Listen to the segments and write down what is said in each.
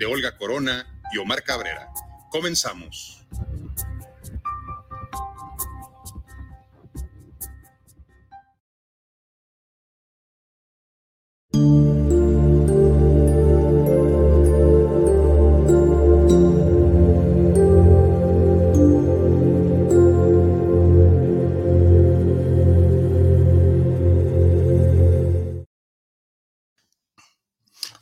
de Olga Corona y Omar Cabrera. Comenzamos.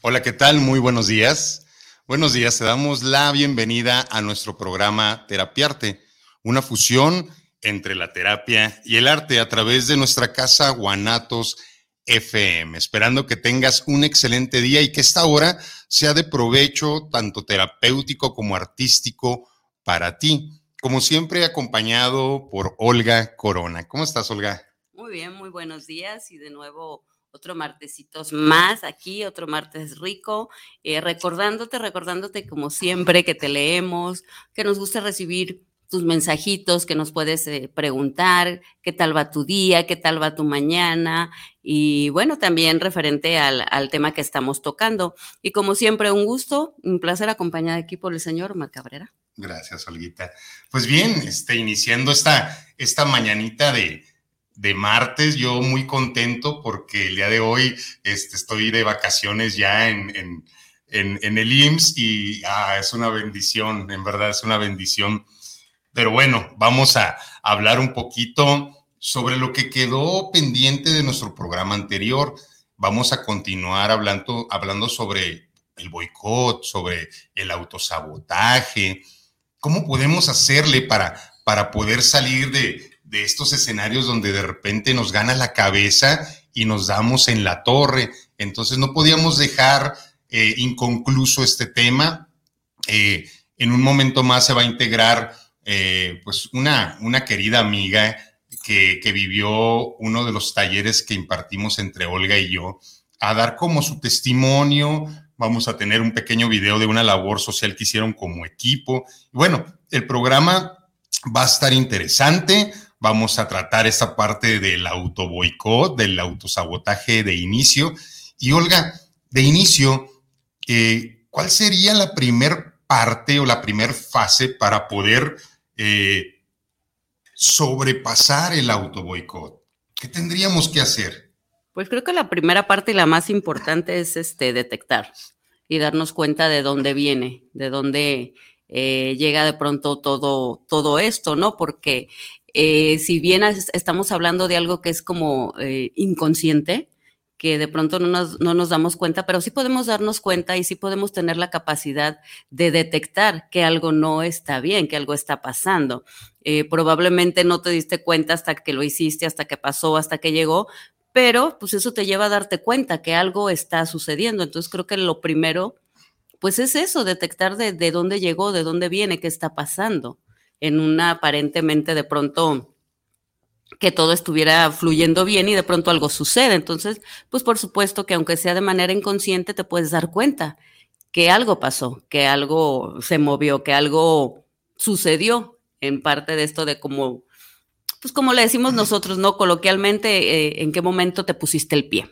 Hola, ¿qué tal? Muy buenos días. Buenos días, te damos la bienvenida a nuestro programa Terapiarte, una fusión entre la terapia y el arte a través de nuestra casa Guanatos FM. Esperando que tengas un excelente día y que esta hora sea de provecho tanto terapéutico como artístico para ti. Como siempre, acompañado por Olga Corona. ¿Cómo estás, Olga? Muy bien, muy buenos días y de nuevo otro martesitos más aquí, otro martes rico, eh, recordándote, recordándote como siempre que te leemos, que nos gusta recibir tus mensajitos, que nos puedes eh, preguntar qué tal va tu día, qué tal va tu mañana y bueno, también referente al, al, tema que estamos tocando. Y como siempre, un gusto, un placer acompañar aquí por el señor Omar Cabrera. Gracias, Olguita. Pues bien, este, iniciando esta, esta mañanita de, de martes, yo muy contento porque el día de hoy este, estoy de vacaciones ya en, en, en, el IMSS y ah, es una bendición, en verdad es una bendición. Pero bueno, vamos a hablar un poquito sobre lo que quedó pendiente de nuestro programa anterior. Vamos a continuar hablando, hablando sobre el boicot, sobre el autosabotaje, cómo podemos hacerle para, para poder salir de, de estos escenarios donde de repente nos gana la cabeza y nos damos en la torre. Entonces no podíamos dejar eh, inconcluso este tema. Eh, en un momento más se va a integrar eh, pues una, una querida amiga que, que, vivió uno de los talleres que impartimos entre Olga y yo, a dar como su testimonio. Vamos a tener un pequeño video de una labor social que hicieron como equipo. Bueno, el programa va a estar interesante Vamos a tratar esa parte del autoboicot, del autosabotaje de inicio. Y Olga, de inicio, eh, ¿cuál sería la primer parte o la primer fase para poder eh, sobrepasar el autoboicot? ¿Qué tendríamos que hacer? Pues creo que la primera parte y la más importante es este, detectar y darnos cuenta de dónde viene, de dónde eh, llega de pronto todo, todo esto, ¿no? Porque eh, si bien estamos hablando de algo que es como eh, inconsciente, que de pronto no nos, no nos, damos cuenta, pero sí podemos darnos cuenta y sí podemos tener la capacidad de detectar que algo no está bien, que algo está pasando. Eh, probablemente no te diste cuenta hasta que lo hiciste, hasta que pasó, hasta que llegó, pero pues eso te lleva a darte cuenta que algo está sucediendo. Entonces creo que lo primero, pues es eso, detectar de, de dónde llegó, de dónde viene, qué está pasando en una aparentemente de pronto que todo estuviera fluyendo bien y de pronto algo sucede. Entonces, pues por supuesto que aunque sea de manera inconsciente, te puedes dar cuenta que algo pasó, que algo se movió, que algo sucedió en parte de esto de cómo, pues como le decimos nosotros, ¿no? Coloquialmente, eh, ¿en qué momento te pusiste el pie?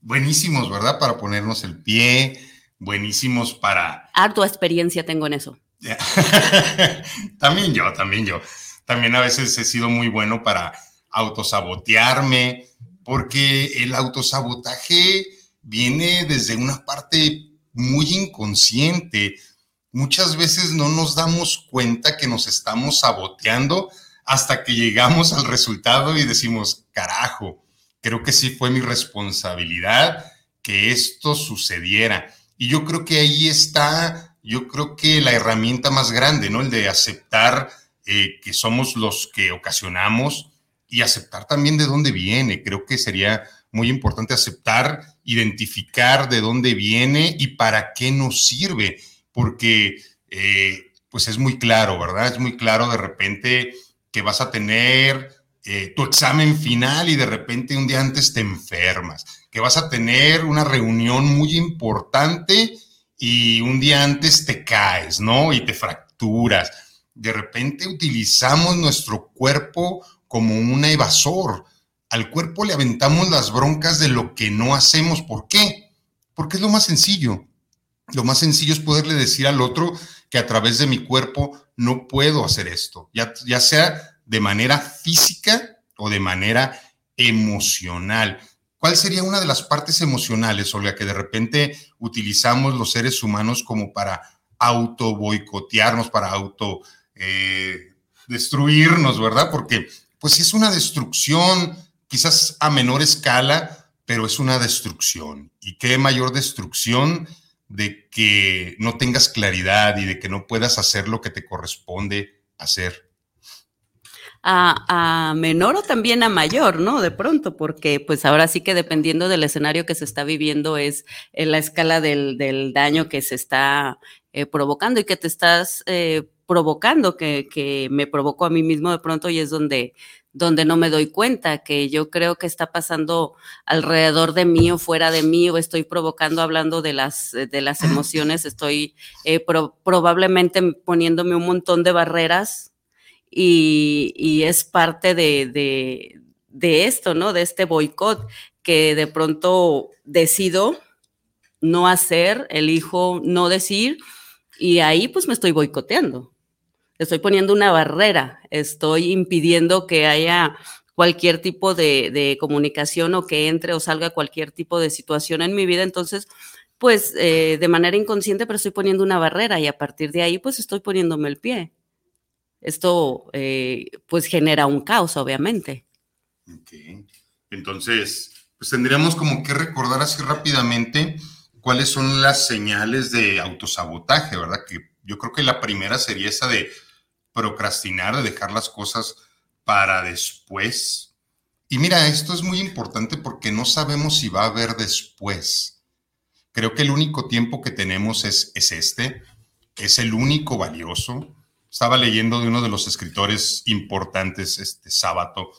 Buenísimos, ¿verdad? Para ponernos el pie, buenísimos para... Harto experiencia tengo en eso. también yo, también yo. También a veces he sido muy bueno para autosabotearme, porque el autosabotaje viene desde una parte muy inconsciente. Muchas veces no nos damos cuenta que nos estamos saboteando hasta que llegamos al resultado y decimos, carajo, creo que sí fue mi responsabilidad que esto sucediera. Y yo creo que ahí está, yo creo que la herramienta más grande, ¿no? El de aceptar eh, que somos los que ocasionamos y aceptar también de dónde viene. Creo que sería muy importante aceptar, identificar de dónde viene y para qué nos sirve, porque eh, pues es muy claro, ¿verdad? Es muy claro de repente que vas a tener eh, tu examen final y de repente un día antes te enfermas, que vas a tener una reunión muy importante y un día antes te caes, ¿no? Y te fracturas. De repente utilizamos nuestro cuerpo como un evasor. Al cuerpo le aventamos las broncas de lo que no hacemos. ¿Por qué? Porque es lo más sencillo. Lo más sencillo es poderle decir al otro que a través de mi cuerpo no puedo hacer esto, ya, ya sea de manera física o de manera emocional. ¿Cuál sería una de las partes emocionales, Olga, que de repente utilizamos los seres humanos como para auto boicotearnos, para auto eh, destruirnos, ¿verdad? Porque pues es una destrucción, quizás a menor escala, pero es una destrucción. ¿Y qué mayor destrucción de que no tengas claridad y de que no puedas hacer lo que te corresponde hacer? A, menor o también a mayor, ¿no? De pronto, porque pues ahora sí que dependiendo del escenario que se está viviendo es eh, la escala del, del, daño que se está eh, provocando y que te estás eh, provocando, que, que, me provocó a mí mismo de pronto y es donde, donde no me doy cuenta, que yo creo que está pasando alrededor de mí o fuera de mí o estoy provocando hablando de las, de las emociones, estoy probablemente poniéndome un montón de barreras y, es parte de, esto, ¿no? De este boicot que de pronto decido no hacer, elijo no decir y ahí pues me estoy boicoteando. Estoy poniendo una barrera, estoy impidiendo que haya cualquier tipo de, comunicación o que entre o salga cualquier tipo de situación en mi vida. Entonces, pues eh, de manera inconsciente, pero estoy poniendo una barrera y a partir de ahí pues estoy poniéndome el pie. Esto eh, pues genera un caos, obviamente. Ok. Entonces, pues tendríamos como que recordar así rápidamente cuáles son las señales de autosabotaje, ¿verdad? Que yo creo que la primera sería esa de procrastinar, de dejar las cosas para después. Y mira, esto es muy importante porque no sabemos si va a haber después. Creo que el único tiempo que tenemos es, es este, es el único valioso estaba leyendo de uno de los escritores importantes este sábado,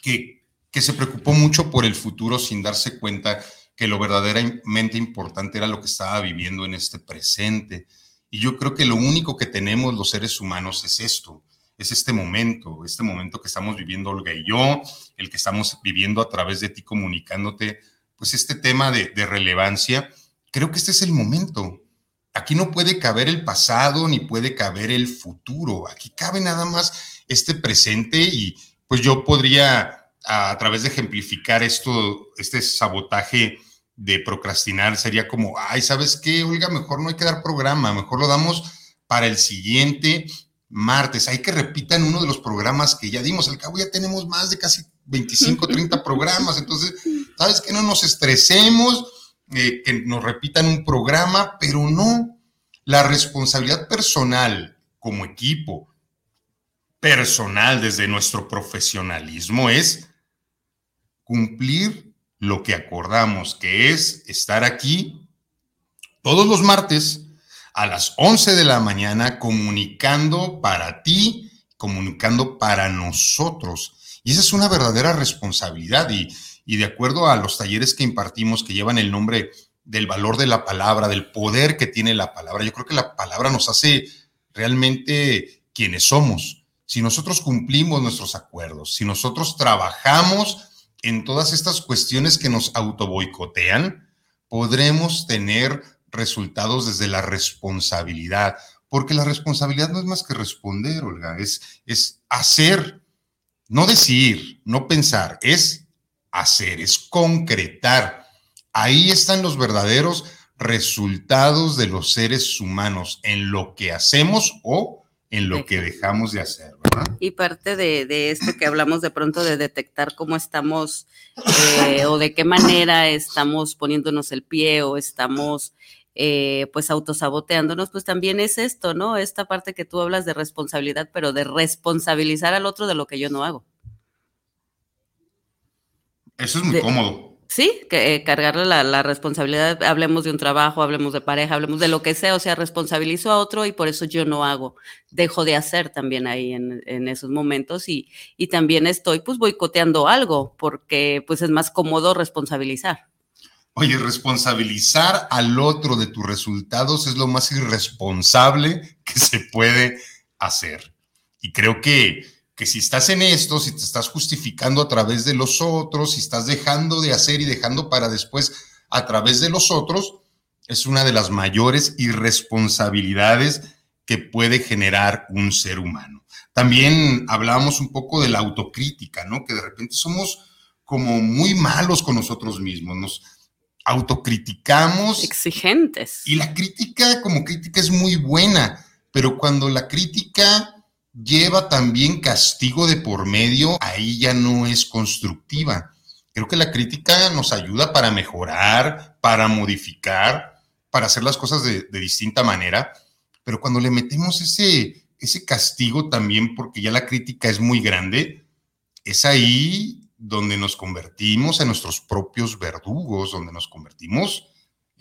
que, que se preocupó mucho por el futuro sin darse cuenta que lo verdaderamente importante era lo que estaba viviendo en este presente. Y yo creo que lo único que tenemos los seres humanos es esto, es este momento, este momento que estamos viviendo Olga y yo, el que estamos viviendo a través de ti comunicándote, pues este tema de, de relevancia, creo que este es el momento. Aquí no puede caber el pasado ni puede caber el futuro. Aquí cabe nada más este presente y pues yo podría a, través de ejemplificar esto, este sabotaje de procrastinar sería como, ay, ¿sabes qué, Olga? Mejor no hay que dar programa, mejor lo damos para el siguiente martes. Hay que repitan uno de los programas que ya dimos. Al cabo ya tenemos más de casi 25, 30 programas. Entonces, ¿sabes qué? No nos estresemos eh, que nos repitan un programa, pero no. La responsabilidad personal como equipo, personal desde nuestro profesionalismo es cumplir lo que acordamos, que es estar aquí todos los martes a las 11 de la mañana comunicando para ti, comunicando para nosotros. Y esa es una verdadera responsabilidad y, y de acuerdo a los talleres que impartimos que llevan el nombre del valor de la palabra, del poder que tiene la palabra, yo creo que la palabra nos hace realmente quienes somos. Si nosotros cumplimos nuestros acuerdos, si nosotros trabajamos en todas estas cuestiones que nos autoboicotean, podremos tener resultados desde la responsabilidad, porque la responsabilidad no es más que responder, Olga, es, es hacer, no decir, no pensar, es hacer, es concretar. Ahí están los verdaderos resultados de los seres humanos en lo que hacemos o en lo que dejamos de hacer, ¿verdad? Y parte de, esto que hablamos de pronto de detectar cómo estamos eh, o de qué manera estamos poniéndonos el pie o estamos eh, pues autosaboteándonos, pues también es esto, ¿no? Esta parte que tú hablas de responsabilidad, pero de responsabilizar al otro de lo que yo no hago. Eso es muy cómodo. Sí, que, eh, cargarle la, responsabilidad, hablemos de un trabajo, hablemos de pareja, hablemos de lo que sea, o sea, responsabilizo a otro y por eso yo no hago, dejo de hacer también ahí en, en esos momentos y, y también estoy pues boicoteando algo porque pues es más cómodo responsabilizar. Oye, responsabilizar al otro de tus resultados es lo más irresponsable que se puede hacer. Y creo que que si estás en esto, si te estás justificando a través de los otros, si estás dejando de hacer y dejando para después a través de los otros, es una de las mayores irresponsabilidades que puede generar un ser humano. También hablábamos un poco de la autocrítica, ¿no? Que de repente somos como muy malos con nosotros mismos, nos autocriticamos. Exigentes. Y la crítica como crítica es muy buena, pero cuando la crítica lleva también castigo de por medio, ahí ya no es constructiva. Creo que la crítica nos ayuda para mejorar, para modificar, para hacer las cosas de, distinta manera, pero cuando le metemos ese, ese castigo también, porque ya la crítica es muy grande, es ahí donde nos convertimos en nuestros propios verdugos, donde nos convertimos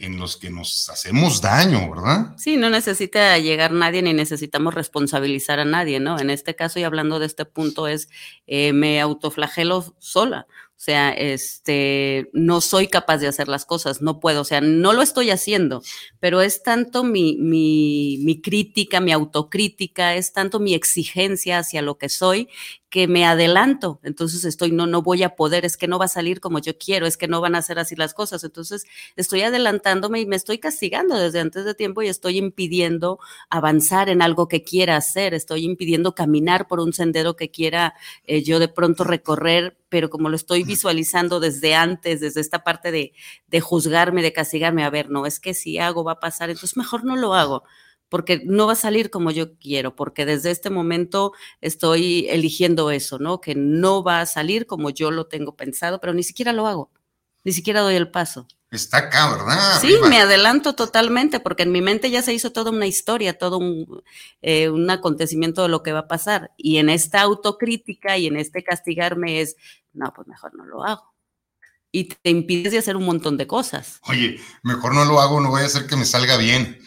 en los que nos hacemos daño, ¿verdad? Sí, no necesita llegar nadie ni necesitamos responsabilizar a nadie, ¿no? En este caso y hablando de este punto es, eh, me autoflagelo sola. O sea, este, no soy capaz de hacer las cosas, no puedo, o sea, no lo estoy haciendo, pero es tanto mi, mi, mi crítica, mi autocrítica, es tanto mi exigencia hacia lo que soy, que me adelanto, entonces estoy, no, no voy a poder, es que no va a salir como yo quiero, es que no van a ser así las cosas, entonces estoy adelantándome y me estoy castigando desde antes de tiempo y estoy impidiendo avanzar en algo que quiera hacer, estoy impidiendo caminar por un sendero que quiera eh, yo de pronto recorrer, pero como lo estoy visualizando desde antes, desde esta parte de, de juzgarme, de castigarme, a ver, no, es que si hago va a pasar, entonces mejor no lo hago porque no va a salir como yo quiero, porque desde este momento estoy eligiendo eso, ¿no? Que no va a salir como yo lo tengo pensado, pero ni siquiera lo hago, ni siquiera doy el paso. Está acá, ¿verdad? Sí, me adelanto totalmente, porque en mi mente ya se hizo toda una historia, todo un, eh, un acontecimiento de lo que va a pasar. Y en esta autocrítica y en este castigarme es, no, pues mejor no lo hago y te impides de hacer un montón de cosas. Oye, mejor no lo hago, no voy a hacer que me salga bien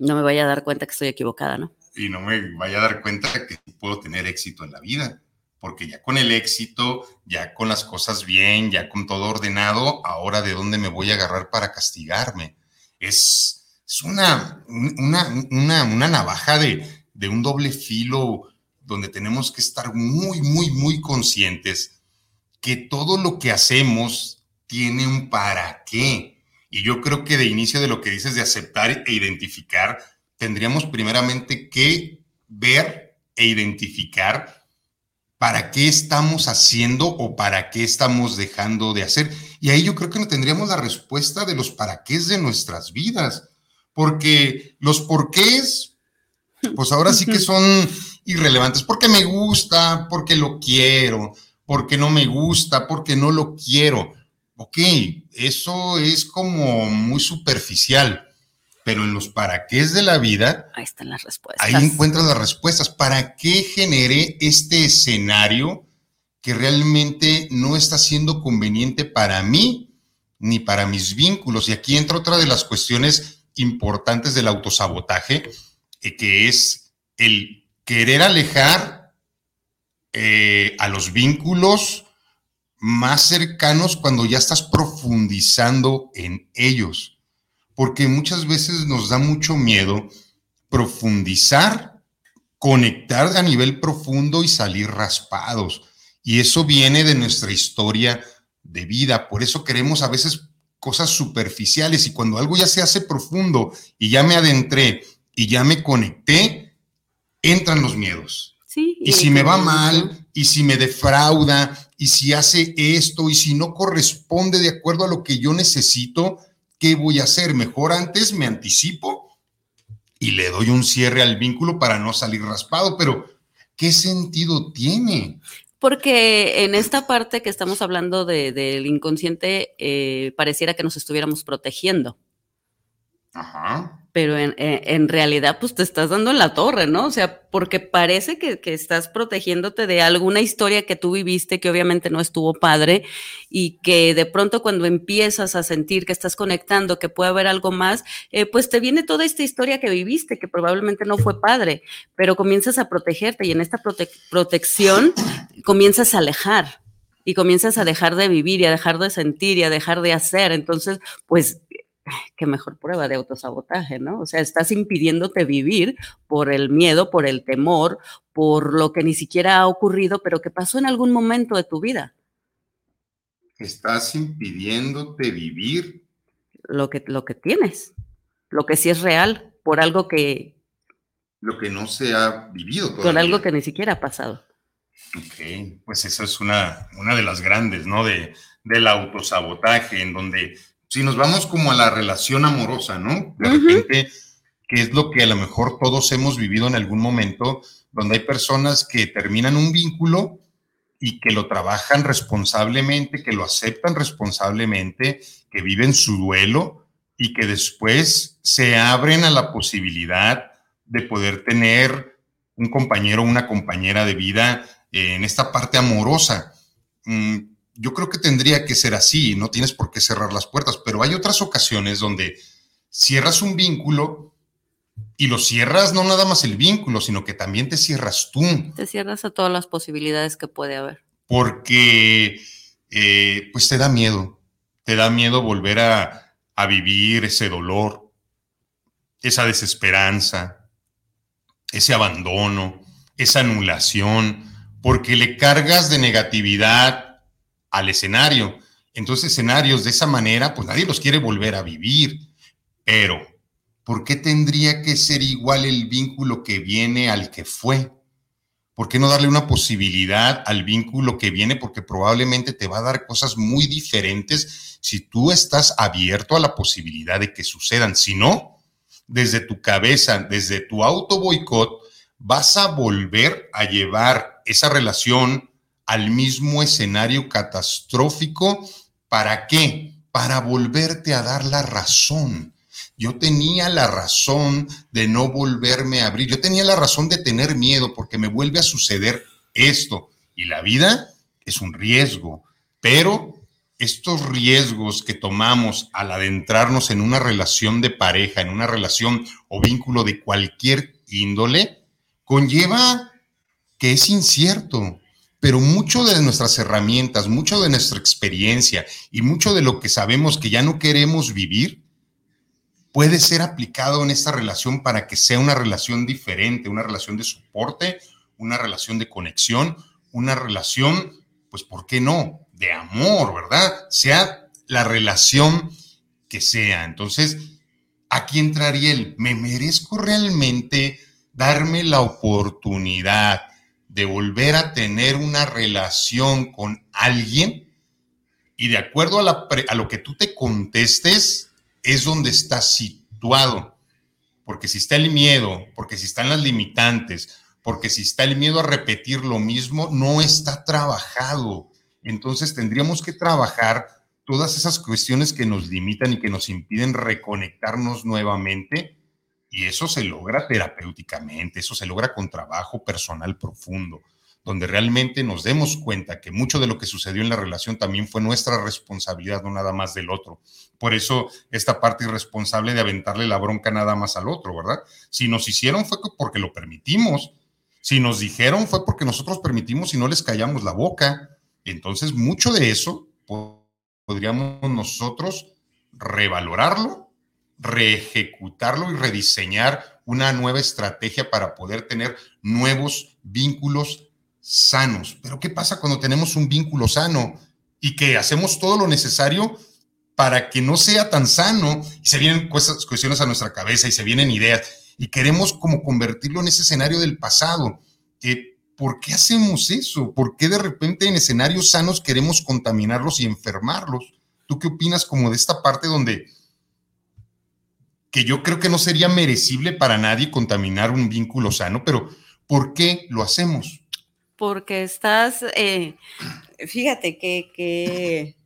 no me vaya a dar cuenta que estoy equivocada, ¿no? Y no me vaya a dar cuenta que puedo tener éxito en la vida, porque ya con el éxito, ya con las cosas bien, ya con todo ordenado, ahora de dónde me voy a agarrar para castigarme. Es, es una, una, una, navaja de, de un doble filo donde tenemos que estar muy, muy, muy conscientes que todo lo que hacemos tiene un para qué y yo creo que de inicio de lo que dices de aceptar e identificar, tendríamos primeramente que ver e identificar para qué estamos haciendo o para qué estamos dejando de hacer. Y ahí yo creo que no tendríamos la respuesta de los para qué de nuestras vidas, porque los porqués, pues ahora sí que son irrelevantes, porque me gusta, porque lo quiero, porque no me gusta, porque no lo quiero ok, eso es como muy superficial, pero en los para qué es de la vida, ahí están las respuestas. Ahí encuentras las respuestas. ¿Para qué generé este escenario que realmente no está siendo conveniente para mí ni para mis vínculos? Y aquí entra otra de las cuestiones importantes del autosabotaje, eh, que es el querer alejar eh, a los vínculos más cercanos cuando ya estás profundizando en ellos, porque muchas veces nos da mucho miedo profundizar, conectar a nivel profundo y salir raspados. Y eso viene de nuestra historia de vida. Por eso queremos a veces cosas superficiales y cuando algo ya se hace profundo y ya me adentré y ya me conecté, entran los miedos. y si me va mal, y si me defrauda, y si hace esto y si no corresponde de acuerdo a lo que yo necesito, ¿qué voy a hacer? Mejor antes me anticipo y le doy un cierre al vínculo para no salir raspado, pero ¿qué sentido tiene? Porque en esta parte que estamos hablando del inconsciente, eh, pareciera que nos estuviéramos protegiendo. Ajá pero en, en, realidad pues te estás dando en la torre, ¿no? O sea, porque parece que, que, estás protegiéndote de alguna historia que tú viviste que obviamente no estuvo padre y que de pronto cuando empiezas a sentir que estás conectando, que puede haber algo más, eh, pues te viene toda esta historia que viviste que probablemente no fue padre, pero comienzas a protegerte y en esta prote protección comienzas a alejar y comienzas a dejar de vivir y a dejar de sentir y a dejar de hacer. Entonces, pues qué mejor prueba de autosabotaje, ¿no? O sea, estás impidiéndote vivir por el miedo, por el temor, por lo que ni siquiera ha ocurrido, pero que pasó en algún momento de tu vida. Estás impidiéndote vivir lo que, lo que tienes, lo que sí es real, por algo que... Lo que no se ha vivido todavía. Por algo que ni siquiera ha pasado. Ok, pues eso es una, una de las grandes, ¿no? De, del autosabotaje, en donde si nos vamos como a la relación amorosa, ¿no? De repente, que es lo que a lo mejor todos hemos vivido en algún momento, donde hay personas que terminan un vínculo y que lo trabajan responsablemente, que lo aceptan responsablemente, que viven su duelo y que después se abren a la posibilidad de poder tener un compañero o una compañera de vida en esta parte amorosa. Yo creo que tendría que ser así, no tienes por qué cerrar las puertas, pero hay otras ocasiones donde cierras un vínculo y lo cierras no nada más el vínculo, sino que también te cierras tú. Te cierras a todas las posibilidades que puede haber. Porque eh, pues te da miedo, te da miedo volver a, a vivir ese dolor, esa desesperanza, ese abandono, esa anulación, porque le cargas de negatividad al escenario. Entonces, escenarios de esa manera, pues nadie los quiere volver a vivir. Pero, ¿por qué tendría que ser igual el vínculo que viene al que fue? ¿Por qué no darle una posibilidad al vínculo que viene? Porque probablemente te va a dar cosas muy diferentes si tú estás abierto a la posibilidad de que sucedan. Si no, desde tu cabeza, desde tu auto boicot, vas a volver a llevar esa relación, al mismo escenario catastrófico. ¿Para qué? Para volverte a dar la razón. Yo tenía la razón de no volverme a abrir. Yo tenía la razón de tener miedo porque me vuelve a suceder esto. Y la vida es un riesgo. Pero estos riesgos que tomamos al adentrarnos en una relación de pareja, en una relación o vínculo de cualquier índole, conlleva que es incierto, pero mucho de nuestras herramientas, mucho de nuestra experiencia y mucho de lo que sabemos que ya no queremos vivir puede ser aplicado en esta relación para que sea una relación diferente, una relación de soporte, una relación de conexión, una relación, pues, ¿por qué no? De amor, ¿verdad? Sea la relación que sea. Entonces, aquí entraría el, ¿me merezco realmente darme la oportunidad de volver a tener una relación con alguien y de acuerdo a, lo que tú te contestes es donde estás situado. Porque si está el miedo, porque si están las limitantes, porque si está el miedo a repetir lo mismo, no está trabajado. Entonces tendríamos que trabajar todas esas cuestiones que nos limitan y que nos impiden reconectarnos nuevamente y eso se logra terapéuticamente, eso se logra con trabajo personal profundo, donde realmente nos demos cuenta que mucho de lo que sucedió en la relación también fue nuestra responsabilidad, no nada más del otro. Por eso esta parte irresponsable de aventarle la bronca nada más al otro, ¿verdad? Si nos hicieron fue porque lo permitimos, si nos dijeron fue porque nosotros permitimos y no les callamos la boca. Entonces, mucho de eso podríamos nosotros revalorarlo reejecutarlo y rediseñar una nueva estrategia para poder tener nuevos vínculos sanos. Pero ¿qué pasa cuando tenemos un vínculo sano y que hacemos todo lo necesario para que no sea tan sano y se vienen cuestiones a nuestra cabeza y se vienen ideas y queremos como convertirlo en ese escenario del pasado? ¿Por qué hacemos eso? ¿Por qué de repente en escenarios sanos queremos contaminarlos y enfermarlos? ¿Tú qué opinas como de esta parte donde que yo creo que no sería merecible para nadie contaminar un vínculo sano, pero ¿por qué lo hacemos? Porque estás, eh, fíjate que, que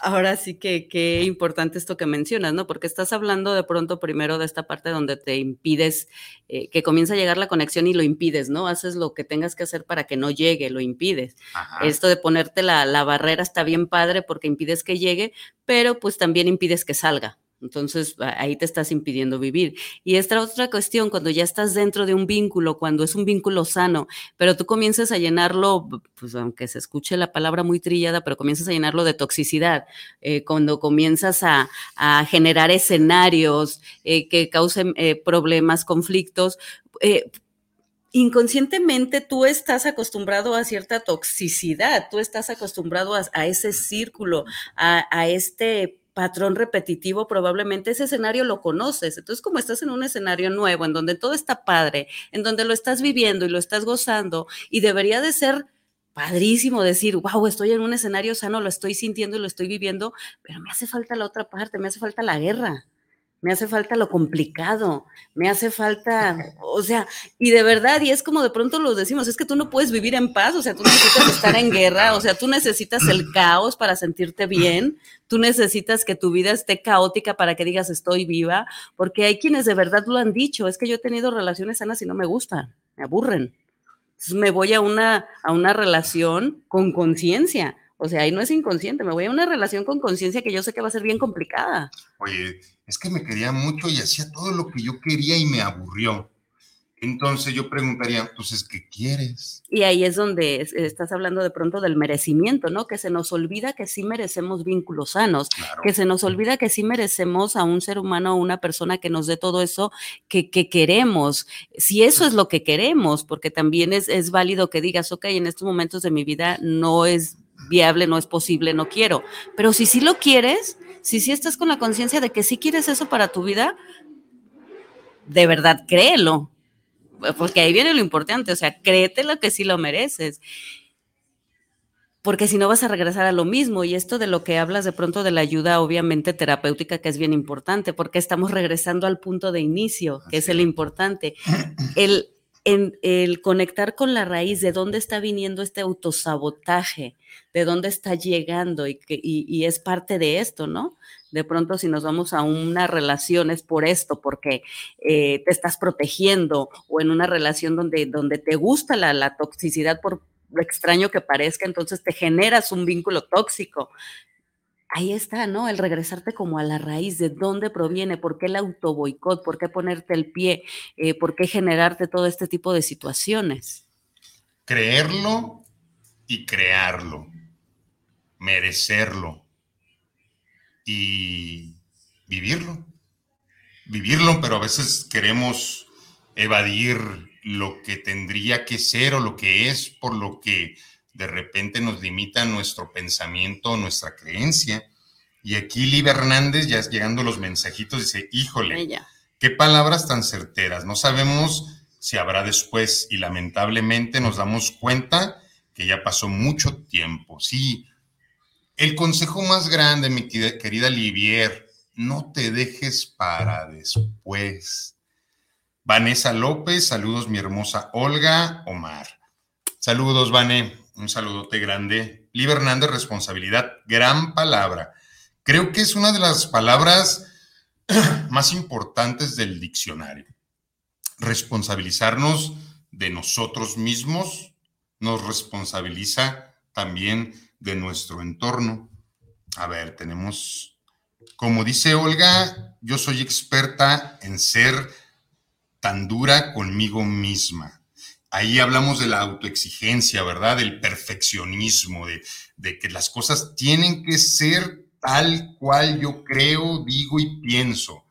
Ahora sí que qué importante esto que mencionas, ¿no? Porque estás hablando de pronto primero de esta parte donde te impides eh, que comienza a llegar la conexión y lo impides, ¿no? Haces lo que tengas que hacer para que no llegue, lo impides. Esto de ponerte la, la barrera está bien padre porque impides que llegue, pero pues también impides que salga. Entonces, ahí te estás impidiendo vivir. Y esta otra cuestión, cuando ya estás dentro de un vínculo, cuando es un vínculo sano, pero tú comienzas a llenarlo, pues aunque se escuche la palabra muy trillada, pero comienzas a llenarlo de toxicidad, eh, cuando comienzas a, generar escenarios eh, que causen eh, problemas, conflictos, inconscientemente tú estás acostumbrado a cierta toxicidad, tú estás acostumbrado a, ese círculo, a, a este patrón repetitivo, probablemente ese escenario lo conoces. Entonces, como estás en un escenario nuevo, en donde todo está padre, en donde lo estás viviendo y lo estás gozando, y debería de ser padrísimo decir, wow, estoy en un escenario sano, lo estoy sintiendo y lo estoy viviendo, pero me hace falta la otra parte, me hace falta la guerra me hace falta lo complicado, me hace falta, o sea, y de verdad, y es como de pronto lo decimos, es que tú no puedes vivir en paz, o sea, tú necesitas estar en guerra, o sea, tú necesitas el caos para sentirte bien, tú necesitas que tu vida esté caótica para que digas estoy viva, porque hay quienes de verdad lo han dicho, es que yo he tenido relaciones sanas y no me gustan, me aburren. Entonces me voy a una, a una relación con conciencia, o sea, ahí no es inconsciente, me voy a una relación con conciencia que yo sé que va a ser bien complicada. Oye, es que me quería mucho y hacía todo lo que yo quería y me aburrió. Entonces yo preguntaría, pues es que quieres. Y ahí es donde estás hablando de pronto del merecimiento, ¿no? Que se nos olvida que sí merecemos vínculos sanos, que se nos olvida que sí merecemos a un ser humano, a una persona que nos dé todo eso que, que queremos. Si eso es lo que queremos, porque también es, es válido que digas, ok, en estos momentos de mi vida no es viable, no es posible, no quiero. Pero si sí lo quieres, si sí estás con la conciencia de que sí quieres eso para tu vida, de verdad créelo, porque ahí viene lo importante, o sea, créete lo que sí lo mereces. Porque si no vas a regresar a lo mismo. Y esto de lo que hablas de pronto de la ayuda, obviamente terapéutica, que es bien importante, porque estamos regresando al punto de inicio, que es el importante. El, en, el conectar con la raíz de dónde está viniendo este autosabotaje, de dónde está llegando y, que, y, es parte de esto, ¿no? De pronto si nos vamos a una relación es por esto, porque eh, te estás protegiendo o en una relación donde, donde te gusta la, la toxicidad por lo extraño que parezca, entonces te generas un vínculo tóxico ahí está, ¿no? El regresarte como a la raíz de dónde proviene, por qué el auto boicot, por qué ponerte el pie, eh, por qué generarte todo este tipo de situaciones. Creerlo y crearlo, merecerlo y vivirlo. Vivirlo, pero a veces queremos evadir lo que tendría que ser o lo que es por lo que de repente nos limita nuestro pensamiento, nuestra creencia. Y aquí Liv Hernández, ya llegando los mensajitos, dice, híjole, qué palabras tan certeras. No sabemos si habrá después y lamentablemente nos damos cuenta que ya pasó mucho tiempo. Sí, el consejo más grande, mi querida Livier, no te dejes para después. Vanessa López, saludos mi hermosa Olga Omar. Saludos, Vane un saludote grande. Liv Hernández, responsabilidad, gran palabra. Creo que es una de las palabras más importantes del diccionario. Responsabilizarnos de nosotros mismos nos responsabiliza también de nuestro entorno. A ver, tenemos, como dice Olga, yo soy experta en ser tan dura conmigo misma ahí hablamos de la autoexigencia, ¿verdad? Del perfeccionismo, de, que las cosas tienen que ser tal cual yo creo, digo y pienso.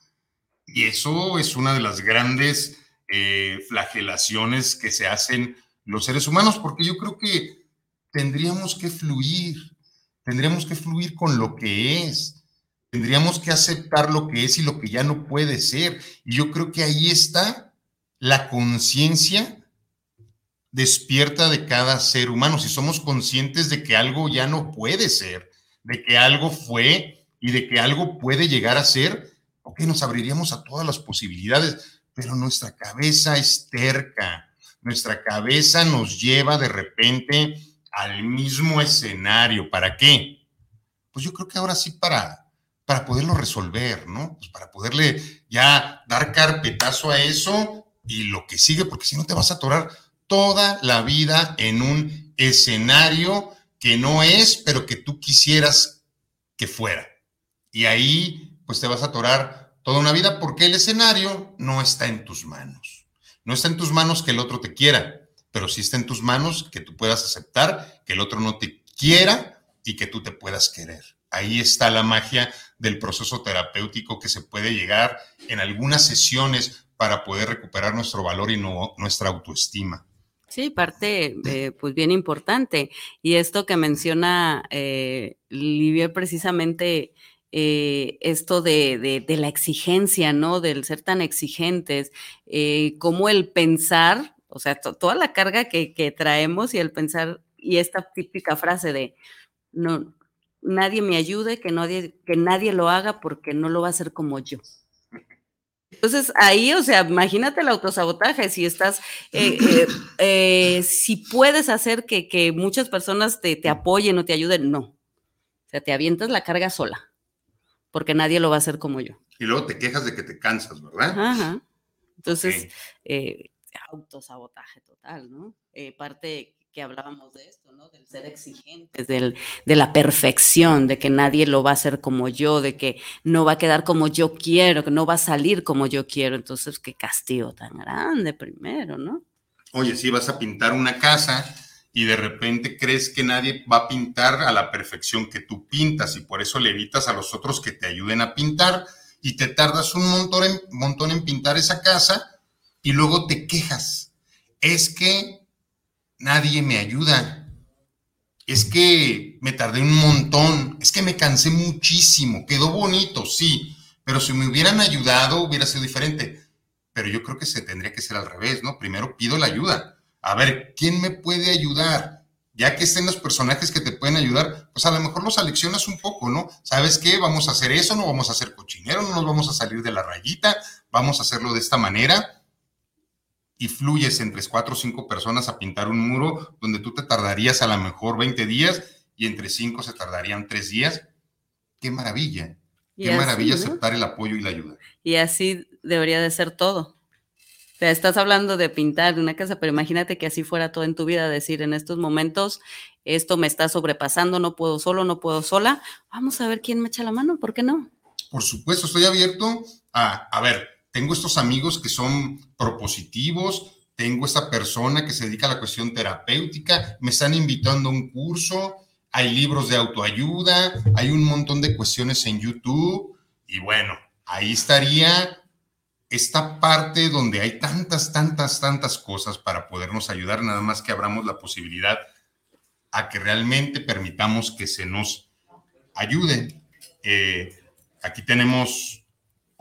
Y eso es una de las grandes eh, flagelaciones que se hacen los seres humanos, porque yo creo que tendríamos que fluir, tendríamos que fluir con lo que es, tendríamos que aceptar lo que es y lo que ya no puede ser. Y yo creo que ahí está la conciencia despierta de cada ser humano, si somos conscientes de que algo ya no puede ser, de que algo fue y de que algo puede llegar a ser, ok, nos abriríamos a todas las posibilidades, pero nuestra cabeza es terca, nuestra cabeza nos lleva de repente al mismo escenario. ¿Para qué? Pues yo creo que ahora sí para, para poderlo resolver, ¿no? Pues para poderle ya dar carpetazo a eso y lo que sigue, porque si no te vas a atorar toda la vida en un escenario que no es, pero que tú quisieras que fuera. Y ahí, pues te vas a atorar toda una vida porque el escenario no está en tus manos. No está en tus manos que el otro te quiera, pero sí está en tus manos que tú puedas aceptar que el otro no te quiera y que tú te puedas querer. Ahí está la magia del proceso terapéutico que se puede llegar en algunas sesiones para poder recuperar nuestro valor y nuestra autoestima. Sí, parte eh, pues bien importante. Y esto que menciona eh, Livier precisamente eh, esto de, la exigencia, ¿no? Del ser tan exigentes, eh, como el pensar, o sea, toda la carga que, que, traemos y el pensar, y esta típica frase de, no, nadie me ayude, que nadie, que nadie lo haga porque no lo va a hacer como yo. Entonces ahí, o sea, imagínate el autosabotaje, si estás, eh, eh, eh, si puedes hacer que, muchas personas te, apoyen o te ayuden, no. O sea, te avientas la carga sola, porque nadie lo va a hacer como yo. Y luego te quejas de que te cansas, ¿verdad? Ajá. Entonces, autosabotaje total, ¿no? parte que hablábamos de esto, ¿no? Del ser exigentes, del, de la perfección, de que nadie lo va a hacer como yo, de que no va a quedar como yo quiero, que no va a salir como yo quiero. Entonces, qué castigo tan grande primero, ¿no? Oye, si vas a pintar una casa y de repente crees que nadie va a pintar a la perfección que tú pintas y por eso le evitas a los otros que te ayuden a pintar y te tardas un montón en, montón en pintar esa casa y luego te quejas. Es que nadie me ayuda. Es que me tardé un montón, es que me cansé muchísimo, quedó bonito, sí, pero si me hubieran ayudado hubiera sido diferente. Pero yo creo que se tendría que ser al revés, ¿no? Primero pido la ayuda. A ver, ¿quién me puede ayudar? Ya que estén los personajes que te pueden ayudar, pues a lo mejor los seleccionas un poco, ¿no? ¿Sabes qué? Vamos a hacer eso, no vamos a hacer cochinero, no nos vamos a salir de la rayita, vamos a hacerlo de esta manera y fluyes entre cuatro o cinco personas a pintar un muro donde tú te tardarías a lo mejor 20 días y entre cinco se tardarían tres días. ¡Qué maravilla! Qué maravilla aceptar el apoyo y la ayuda. Y así debería de ser todo. O sea, estás hablando de pintar una casa, pero imagínate que así fuera todo en tu vida, decir en estos momentos, esto me está sobrepasando, no puedo solo, no puedo sola, vamos a ver quién me echa la mano, ¿por qué no? Por supuesto, estoy abierto a, a ver, tengo estos amigos que son propositivos, tengo esta persona que se dedica a la cuestión terapéutica, me están invitando a un curso, hay libros de autoayuda, hay un montón de cuestiones en YouTube y bueno, ahí estaría esta parte donde hay tantas, tantas, tantas cosas para podernos ayudar, nada más que abramos la posibilidad a que realmente permitamos que se nos ayude. Eh, aquí tenemos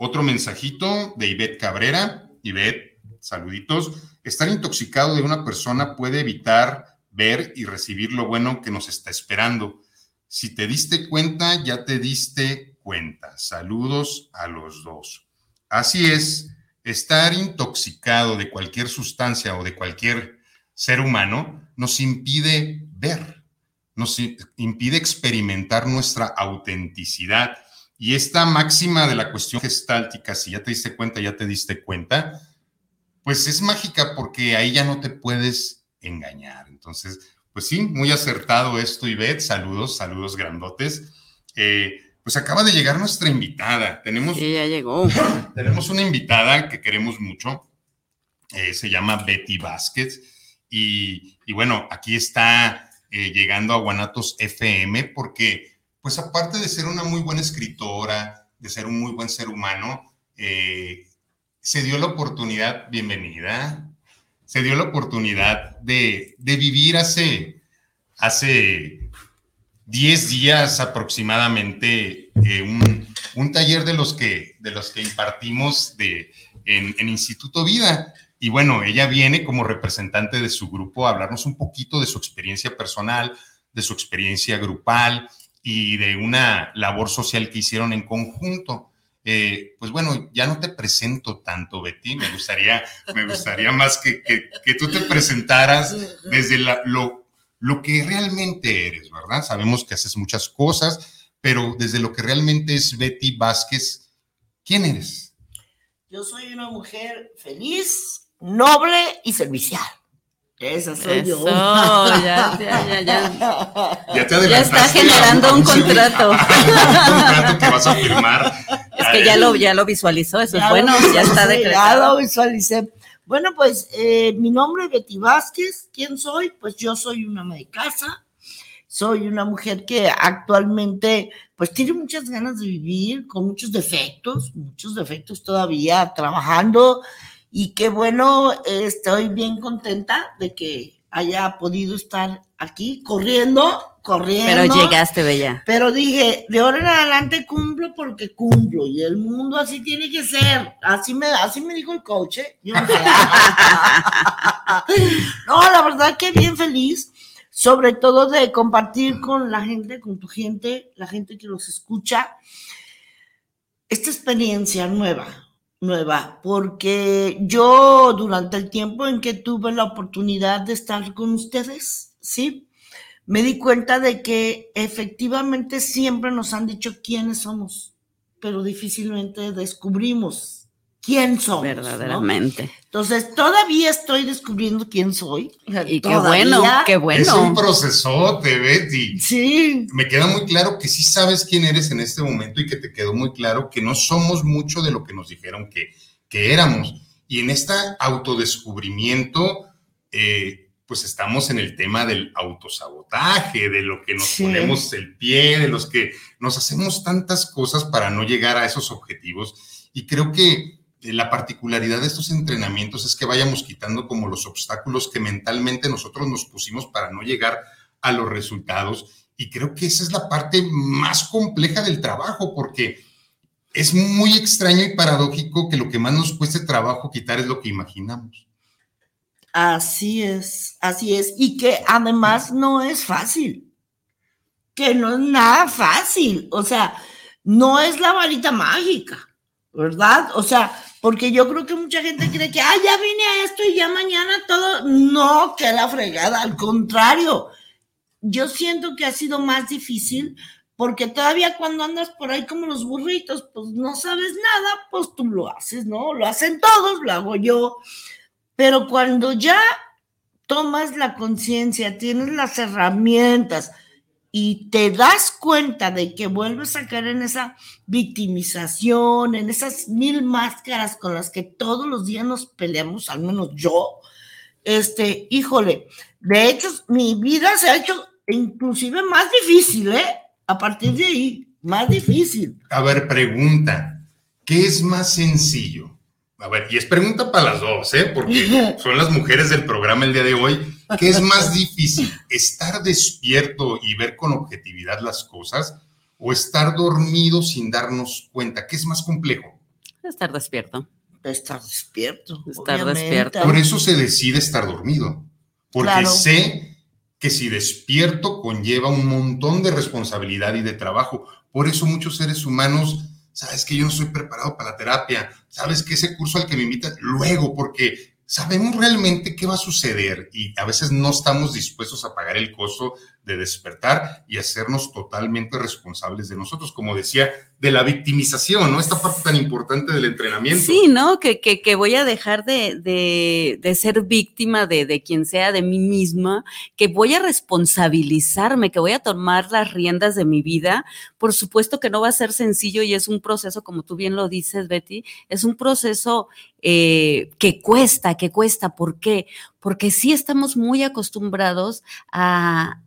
otro mensajito de Ivette Cabrera. Ivette, saluditos. Estar intoxicado de una persona puede evitar ver y recibir lo bueno que nos está esperando. Si te diste cuenta, ya te diste cuenta. Saludos a los dos. Así es, estar intoxicado de cualquier sustancia o de cualquier ser humano nos impide ver, nos impide experimentar nuestra autenticidad y esta máxima de la cuestión gestáltica, si ya te diste cuenta, ya te diste cuenta, pues es mágica porque ahí ya no te puedes engañar. Entonces, pues sí, muy acertado esto, Ivette. Saludos, saludos grandotes. Eh, pues acaba de llegar nuestra invitada. Tenemos, sí, ya llegó. Tenemos una invitada que queremos mucho. Eh, se llama Betty Vázquez. Y, bueno, aquí está eh, llegando a Guanatos FM porque pues aparte de ser una muy buena escritora, de ser un muy buen ser humano, eh, se dio la oportunidad, bienvenida, se dio la oportunidad de, vivir hace, hace 10 días aproximadamente eh, un, taller de los que, de los que impartimos de, en, en Instituto Vida. Y bueno, ella viene como representante de su grupo a hablarnos un poquito de su experiencia personal, de su experiencia grupal, y de una labor social que hicieron en conjunto. Eh, pues bueno, ya no te presento tanto, Betty. Me gustaría, me gustaría más que, que, tú te presentaras desde lo, lo que realmente eres, ¿verdad? Sabemos que haces muchas cosas, pero desde lo que realmente es Betty Vázquez, ¿quién eres? Yo soy una mujer feliz, noble y servicial. Esa soy yo. Ya, ya, ya, ya. te Ya está generando un, contrato. un contrato que vas a firmar. Es que ya lo, ya lo visualizó, eso es bueno, ya está decretado. Ya lo visualicé. Bueno, pues eh, mi nombre es Betty Vázquez. ¿Quién soy? Pues yo soy una ama de casa. Soy una mujer que actualmente pues tiene muchas ganas de vivir, con muchos defectos, muchos defectos todavía, trabajando y qué bueno, estoy bien contenta de que haya podido estar aquí corriendo, corriendo. Pero llegaste, Bella. Pero dije, de ahora en adelante cumplo porque cumplo y el mundo así tiene que ser. Así me, así me dijo el coach. ¿eh? no, no, la verdad que bien feliz, sobre todo de compartir con la gente, con tu gente, la gente que los escucha, esta experiencia nueva nueva, porque yo durante el tiempo en que tuve la oportunidad de estar con ustedes, ¿sí? Me di cuenta de que efectivamente siempre nos han dicho quiénes somos, pero difícilmente descubrimos quién somos. Verdaderamente. Entonces, todavía estoy descubriendo quién soy. Y qué bueno, qué bueno. Es un procesote, Betty. Sí. Me queda muy claro que sí sabes quién eres en este momento y que te quedó muy claro que no somos mucho de lo que nos dijeron que, que éramos. Y en este autodescubrimiento, eh, pues estamos en el tema del autosabotaje, de lo que nos ponemos el pie, de los que nos hacemos tantas cosas para no llegar a esos objetivos. Y creo que la particularidad de estos entrenamientos es que vayamos quitando como los obstáculos que mentalmente nosotros nos pusimos para no llegar a los resultados. Y creo que esa es la parte más compleja del trabajo, porque es muy extraño y paradójico que lo que más nos cueste trabajo quitar es lo que imaginamos. Así es, así es. Y que además no es fácil. Que no es nada fácil. O sea, no es la varita mágica, ¿verdad? O sea, porque yo creo que mucha gente cree que, ah, ya vine a esto y ya mañana todo. No, que la fregada, al contrario. Yo siento que ha sido más difícil porque todavía cuando andas por ahí como los burritos, pues no sabes nada, pues tú lo haces, ¿no? Lo hacen todos, lo hago yo. Pero cuando ya tomas la conciencia, tienes las herramientas, y te das cuenta de que vuelves a caer en esa victimización, en esas mil máscaras con las que todos los días nos peleamos, al menos yo, este, híjole, de hecho, mi vida se ha hecho inclusive más difícil, ¿eh? A partir de ahí, más difícil. A ver, pregunta, ¿qué es más sencillo? A ver, y es pregunta para las dos, ¿eh? Porque son las mujeres del programa el día de hoy ¿Qué es más difícil? ¿Estar despierto y ver con objetividad las cosas o estar dormido sin darnos cuenta? ¿Qué es más complejo? Estar despierto. Estar despierto. Estar despierto. Por eso se decide estar dormido. Porque sé que si despierto conlleva un montón de responsabilidad y de trabajo. Por eso muchos seres humanos, sabes que yo no soy preparado para la terapia, sabes que ese curso al que me invitan, luego, porque sabemos realmente qué va a suceder y a veces no estamos dispuestos a pagar el costo de despertar y hacernos totalmente responsables de nosotros, como decía, de la victimización, ¿no? Esta parte tan importante del entrenamiento. Sí, ¿no? Que, que, voy a dejar de, de, de ser víctima de, de, quien sea, de mí misma, que voy a responsabilizarme, que voy a tomar las riendas de mi vida. Por supuesto que no va a ser sencillo y es un proceso, como tú bien lo dices, Betty, es un proceso eh, que cuesta, que cuesta. ¿Por qué? Porque sí estamos muy acostumbrados a,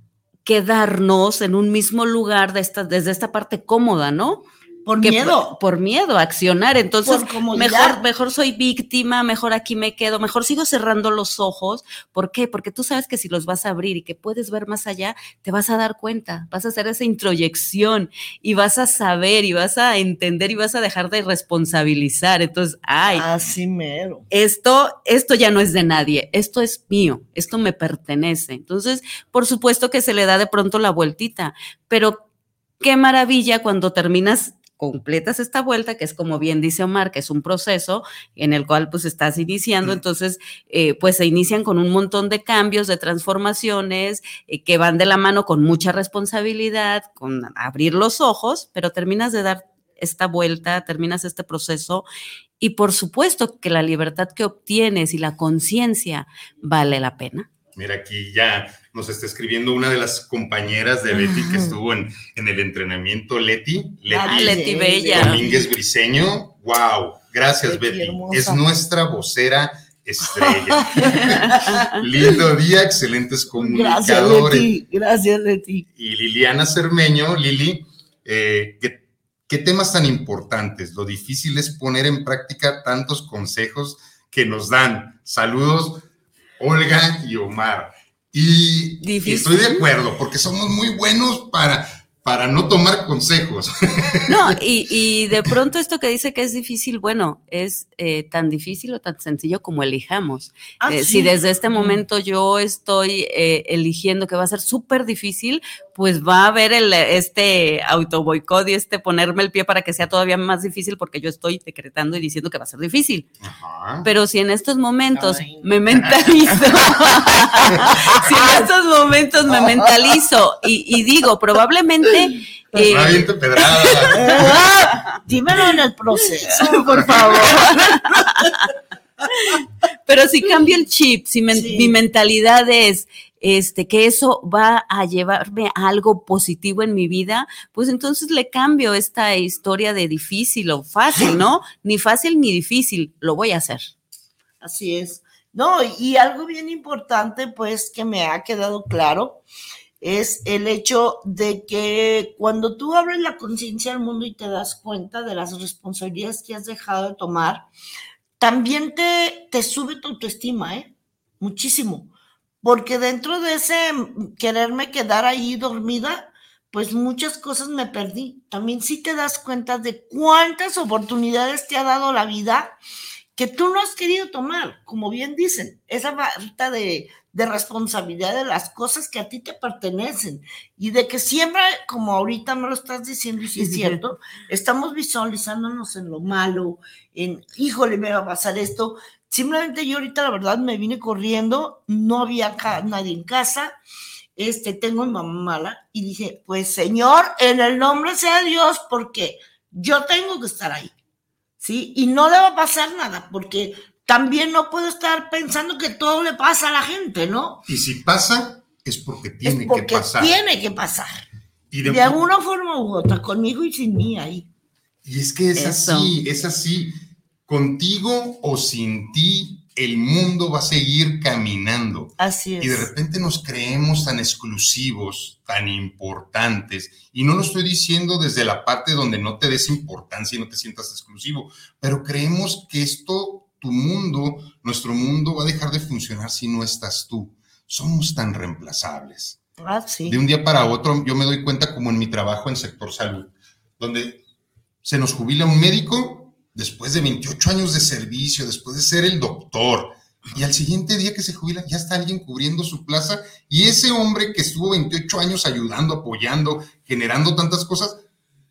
quedarnos en un mismo lugar de esta, desde esta parte cómoda, ¿no? Por miedo. Por, miedo a accionar. Entonces, mejor, mejor soy víctima, mejor aquí me quedo, mejor sigo cerrando los ojos. ¿Por qué? Porque tú sabes que si los vas a abrir y que puedes ver más allá, te vas a dar cuenta, vas a hacer esa introyección y vas a saber y vas a entender y vas a dejar de responsabilizar. Entonces, ay. Así mero. Esto, esto ya no es de nadie, esto es mío, esto me pertenece. Entonces, por supuesto que se le da de pronto la vueltita, pero qué maravilla cuando terminas completas esta vuelta, que es como bien dice Omar, que es un proceso en el cual pues estás iniciando, entonces eh, pues se inician con un montón de cambios, de transformaciones eh, que van de la mano con mucha responsabilidad, con abrir los ojos, pero terminas de dar esta vuelta, terminas este proceso. Y por supuesto que la libertad que obtienes y la conciencia vale la pena. Mira, aquí ya nos está escribiendo una de las compañeras de Betty que estuvo en, en el entrenamiento, Leti. Leti, Leti Bella. Domínguez Briseño. ¡Wow! Gracias, Betty. Es nuestra vocera estrella. Lindo día, excelentes comunicadores. Gracias, Leti. Gracias, Leti. Y Liliana Cermeño, Lili, eh, ¿qué, ¿qué temas tan importantes? Lo difícil es poner en práctica tantos consejos que nos dan. Saludos Olga y Omar. Y, estoy de acuerdo, porque somos muy buenos para, para no tomar consejos. No, y, de pronto esto que dice que es difícil, bueno, es eh, tan difícil o tan sencillo como elijamos. Ah, Eh, sí. Si desde este momento yo estoy eh, eligiendo que va a ser súper difícil, pues va a haber el, este auto boicot y este ponerme el pie para que sea todavía más difícil porque yo estoy decretando y diciendo que va a ser difícil. Ajá. Pero si en estos momentos Ay. me mentalizo, si en estos momentos me mentalizo y, y digo, probablemente... eh, No aviente pedrada. Ah, Dímelo en el proceso, por favor. Pero si cambio el chip, si men- Sí. mi mentalidad es este, que eso va a llevarme a algo positivo en mi vida, pues entonces le cambio esta historia de difícil o fácil, ¿no? Ni fácil ni difícil, lo voy a hacer. Así es. No, y algo bien importante, pues, que me ha quedado claro, es el hecho de que cuando tú abres la conciencia al mundo y te das cuenta de las responsabilidades que has dejado de tomar, también te, te sube tu autoestima, ¿eh? Muchísimo. Porque dentro de ese mm, quererme quedar ahí dormida, pues muchas cosas me perdí. También sí te das cuenta de cuántas oportunidades te ha dado la vida que tú no has querido tomar, como bien dicen, esa falta de, de responsabilidad de las cosas que a ti te pertenecen y de que siempre, como ahorita me lo estás diciendo y si es cierto, estamos visualizándonos en lo malo, en, híjole, me va a pasar esto. Simplemente yo ahorita la verdad me vine corriendo, no había nadie en casa, este, tengo mi mamá mala y dije, pues Señor, en el nombre sea Dios, porque yo tengo que estar ahí. ¿sí? Y no le va a pasar nada, porque también no puedo estar pensando que todo le pasa a la gente, ¿no? Y si pasa, es porque Es tiene porque que pasar. tiene que pasar. Y, De, de- alguna forma u otra, conmigo y sin mí ahí. y es que es Eso. así, es así. Contigo o sin ti, el mundo va a seguir caminando. Así es. Y de repente nos creemos tan exclusivos, tan importantes. Y no lo estoy diciendo desde la parte donde no te des importancia y no te sientas exclusivo, pero creemos que esto, tu mundo, nuestro mundo va a dejar de funcionar si no estás tú. Somos tan reemplazables. Ah, sí. De un día para otro, yo me doy cuenta como en mi trabajo en sector salud, donde se nos jubila un médico después de 28 años de servicio, después de ser el doctor, y al siguiente día que se jubila ya está alguien cubriendo su plaza, y ese hombre que estuvo 28 años ayudando, apoyando, generando tantas cosas,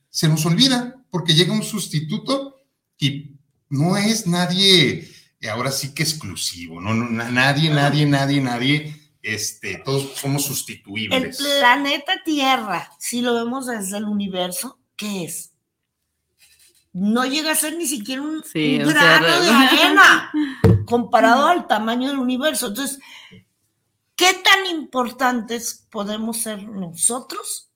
se nos olvida porque llega un sustituto y no es nadie, eh, ahora sí que exclusivo, no, no na- nadie, nadie, nadie, nadie, este, todos somos El sustituibles. planeta Tierra, si lo vemos desde el universo, ¿qué es? No llega a ser ni siquiera un, Sí, un o sea, grano de arena comparado al tamaño del universo. Entonces, ¿qué tan importantes podemos ser nosotros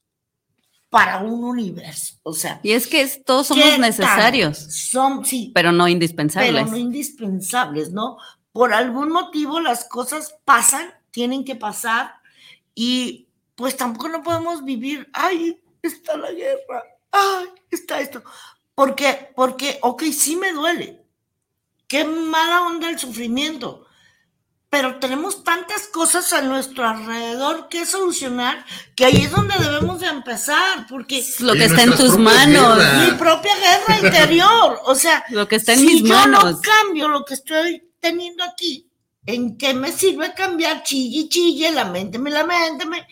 para un universo? O sea, Y es que es- todos ¿qué somos necesarios, Son, sí, pero no indispensables. pero no indispensables, ¿no? Por algún motivo las cosas pasan, tienen que pasar y pues tampoco no podemos vivir, ay, está la guerra, ay, está esto. Porque, porque, ok, sí me duele. Qué mala onda el sufrimiento. Pero tenemos tantas cosas a nuestro alrededor que solucionar que ahí es donde debemos de empezar, porque Es lo que está en tus manos, mi propia guerra interior, o sea, lo que está en si mis yo manos. no cambio lo que estoy teniendo aquí, ¿en qué me sirve cambiar chille chille, lamentéme, lamentéme?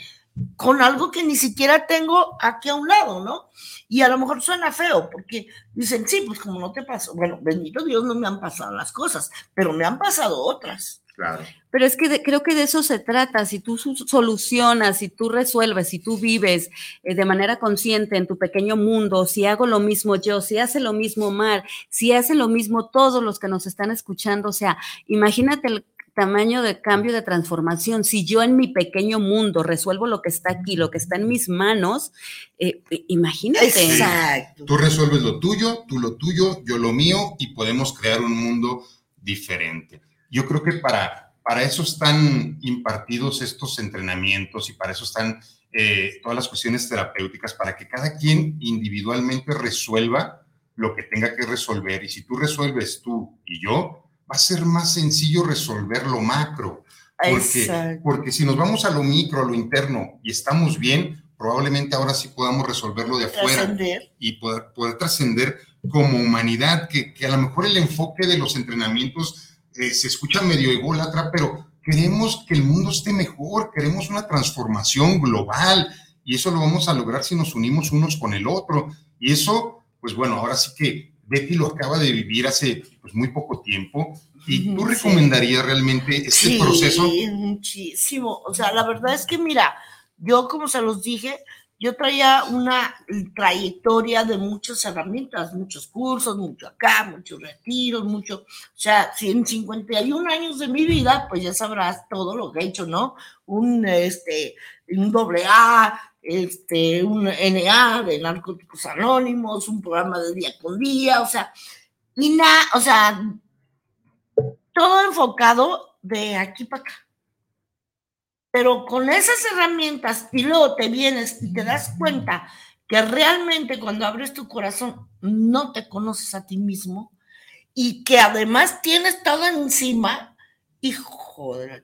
Con algo que ni siquiera tengo aquí a un lado, ¿no? Y a lo mejor suena feo, porque dicen, sí, pues como no te pasó, bueno, bendito Dios, no me han pasado las cosas, pero me han pasado otras. Claro. Pero es que creo que de eso se trata. Si tú solucionas, si tú resuelves, si tú vives eh, de manera consciente en tu pequeño mundo, si hago lo mismo yo, si hace lo mismo Mar, si hace lo mismo todos los que nos están escuchando, o sea, imagínate el tamaño de cambio de transformación. Si yo en mi pequeño mundo resuelvo lo que está aquí, lo que está en mis manos, eh, imagínate. Exacto. Tú resuelves lo tuyo, tú lo tuyo, yo lo mío y podemos crear un mundo diferente. Yo creo que para, para eso están impartidos estos entrenamientos y para eso están eh, todas las cuestiones terapéuticas, para que cada quien individualmente resuelva lo que tenga que resolver. Y si tú resuelves tú y yo, va a ser más sencillo resolver lo macro. Porque, porque si nos vamos a lo micro, a lo interno y estamos bien, probablemente ahora sí podamos resolverlo de afuera y poder, poder trascender como humanidad, que, que, a lo mejor el enfoque de los entrenamientos eh, se escucha medio ególatra, pero queremos que el mundo esté mejor, queremos una transformación global y eso lo vamos a lograr si nos unimos unos con el otro. Y eso, pues bueno, ahora sí que Betty lo acaba de vivir hace pues, muy poco tiempo. ¿Y tú recomendarías realmente este sí, proceso? muchísimo. O sea, la verdad es que, mira, yo como se los dije, yo traía una trayectoria de muchas herramientas, muchos cursos, mucho acá, muchos retiros, mucho, o sea, si en 51 años de mi vida, pues ya sabrás todo lo que he hecho, ¿no? Un, este, un doble A, este, un NA de Narcóticos Anónimos, un programa de día con día, o sea, y nada, o sea, todo enfocado de aquí para acá. Pero con esas herramientas y luego te vienes y te das cuenta que realmente cuando abres tu corazón no te conoces a ti mismo y que además tienes todo encima, hijo de la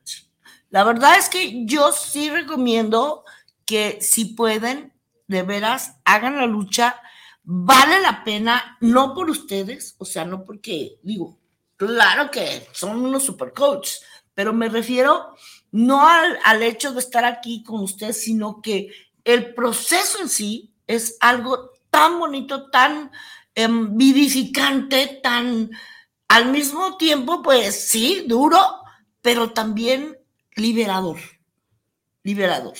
La verdad es que yo sí recomiendo que si pueden, de veras, hagan la lucha, vale la pena, no por ustedes, o sea, no porque, digo, claro que son unos super coaches, pero me refiero no al, hecho de estar aquí con ustedes, sino que el proceso en sí es algo tan bonito, tan em, vivificante, tan al mismo tiempo, pues sí, duro, pero también liberador liberador.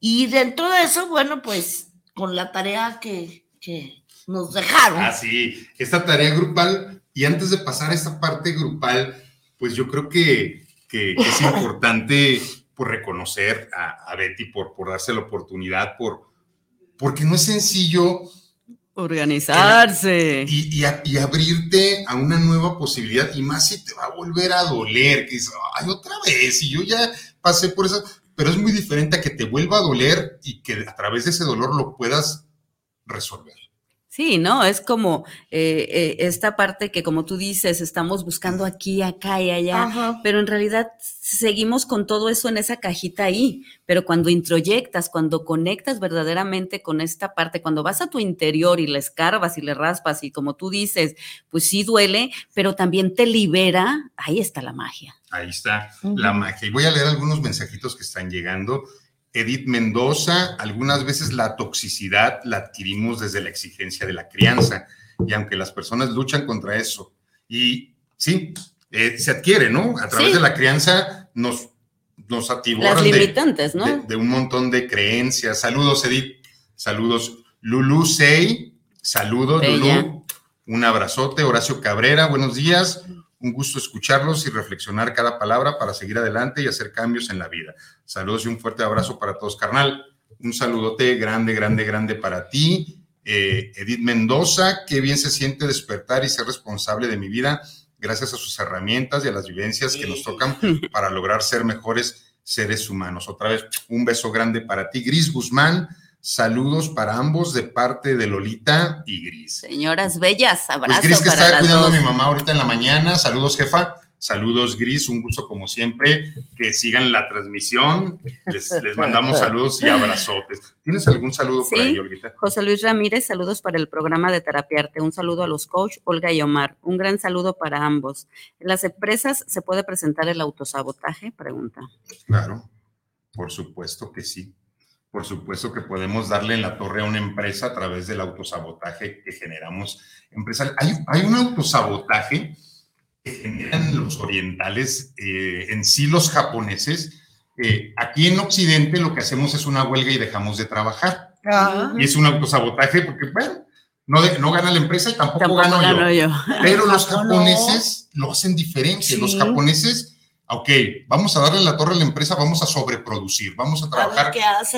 Y dentro de eso, bueno, pues con la tarea que, nos dejaron. Ah, sí, esta tarea grupal, y antes de pasar a esta parte grupal, pues yo creo que, es importante por reconocer a, Betty, por, por darse la oportunidad, por, porque no es sencillo organizarse y, y, abrirte a una nueva posibilidad y más si te va a volver a doler que es, ay otra vez y yo ya pasé por eso pero es muy diferente a que te vuelva a doler y que a través de ese dolor lo puedas resolver. Sí, ¿no? Es como eh, eh, esta parte que, como tú dices, estamos buscando aquí, acá y allá, pero en realidad seguimos con todo eso en esa cajita ahí. Pero cuando introyectas, cuando conectas verdaderamente con esta parte, cuando vas a tu interior y le escarbas y le raspas y como tú dices, pues sí duele, pero también te libera, ahí está la magia. Ahí está la magia. Y voy a leer algunos mensajitos que están llegando. Edith Mendoza, algunas veces la toxicidad la adquirimos desde la exigencia de la crianza, y aunque las personas luchan contra eso, y sí, eh, se adquiere, ¿no? A través de la crianza nos, nos Las limitantes, ¿no? De, un montón de creencias. Saludos, Edith. Saludos. Lulu Sey, saludos, Lulu. Un abrazote. Horacio Cabrera, buenos días. Un gusto escucharlos y reflexionar cada palabra para seguir adelante y hacer cambios en la vida. Saludos y un fuerte abrazo para todos, carnal. Un saludote grande, grande, grande para ti. Eh, Edith Mendoza, qué bien se siente despertar y ser responsable de mi vida gracias a sus herramientas y a las vivencias que nos tocan para lograr ser mejores seres humanos. Otra vez, un beso grande para ti, Gris Guzmán. Saludos para ambos de parte de Lolita y Gris. Señoras bellas, abrazos. Pues Gris que está cuidando a mi mamá ahorita en la mañana. Saludos, jefa. Saludos, Gris. Un gusto como siempre. Que sigan la transmisión. Les, mandamos saludos y abrazotes. ¿Tienes algún saludo por ahí, Olguita? José Luis Ramírez, saludos para el programa de Terapiarte. Un saludo a los coach Olga y Omar. Un gran saludo para ambos. ¿En las empresas se puede presentar el autosabotaje? Pregunta. Claro, por supuesto que sí por supuesto que podemos darle en la torre a una empresa a través del autosabotaje que generamos empresarial. Hay, hay un autosabotaje que generan los orientales, eh, en sí los japoneses. Eh, aquí en Occidente lo que hacemos es una huelga y dejamos de trabajar. Y es un autosabotaje porque, bueno, no, no gana la empresa y tampoco, gano, yo. Pero los japoneses lo hacen diferente. Los japoneses ok, vamos a darle la torre a la empresa, vamos a sobreproducir, vamos a trabajar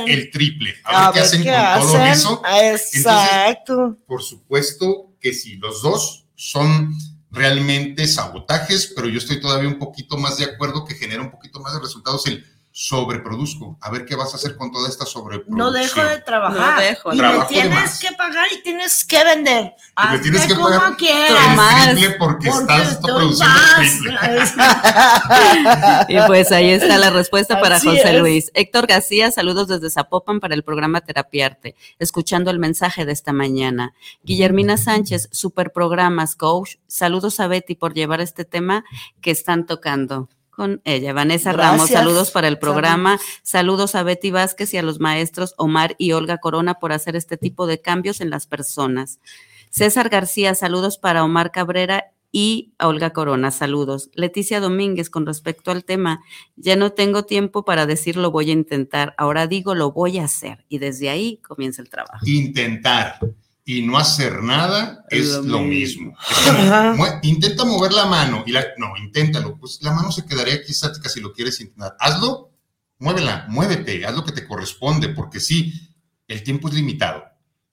el triple, a, ver, qué hacen con todo eso. Exacto. por supuesto que sí, los dos son realmente sabotajes, pero yo estoy todavía un poquito más de acuerdo que genera un poquito más de resultados el sobreproduzco. A ver qué vas a hacer con toda esta sobreproducción. No dejo de trabajar. No dejo. Y me tienes que pagar y tienes que vender. Y me tienes que pagar quieras. triple porque, estás produciendo y pues ahí está la respuesta para José Luis. Héctor García, saludos desde Zapopan para el programa Terapiarte, escuchando el mensaje de esta mañana. Guillermina Sánchez, super programas, coach. Saludos a Betty por llevar este tema que están tocando con ella. Vanessa Ramos, saludos para el programa. Saludos. a Betty Vázquez y a los maestros Omar y Olga Corona por hacer este tipo de cambios en las personas. César García, saludos para Omar Cabrera y a Olga Corona, saludos. Leticia Domínguez, con respecto al tema, ya no tengo tiempo para decir lo voy a intentar, ahora digo lo voy a hacer y desde ahí comienza el trabajo. Intentar y no hacer nada es, lo, mismo. intenta mover la mano y la, no, inténtalo, pues la mano se quedaría aquí estática si lo quieres intentar. Hazlo, muévela, muévete, haz lo que te corresponde, porque sí, el tiempo es limitado.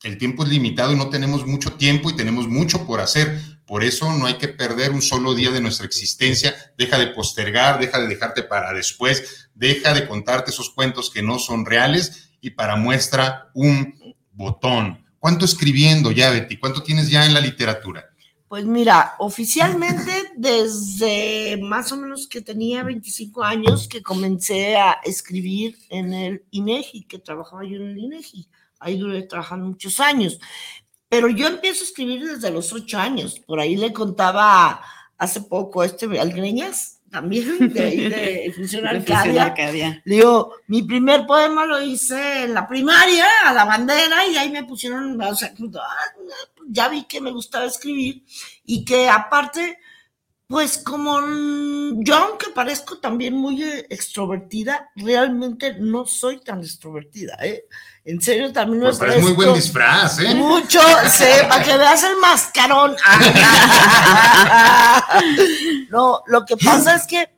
El tiempo es limitado y no tenemos mucho tiempo y tenemos mucho por hacer. Por eso no hay que perder un solo día de nuestra existencia. Deja de postergar, deja de dejarte para después, deja de contarte esos cuentos que no son reales y para muestra un botón ¿Cuánto escribiendo ya, Betty? ¿Cuánto tienes ya en la literatura? Pues mira, oficialmente desde más o menos que tenía 25 años que comencé a escribir en el INEGI, que trabajaba yo en el INEGI. Ahí duré trabajando muchos años. Pero yo empiezo a escribir desde los 8 años. Por ahí le contaba hace poco a este Algreñas, también de, de Fusión Arcadia. Digo, mi primer poema lo hice en la primaria, a la bandera, y ahí me pusieron, o sea, ah, ya vi que me gustaba escribir y que aparte, pues como yo, aunque parezco también muy eh, extrovertida, realmente no soy tan extrovertida, ¿eh? En serio, también no pues es muy buen disfraz, ¿eh? Mucho, sí, para que veas el mascarón. no, lo que pasa es que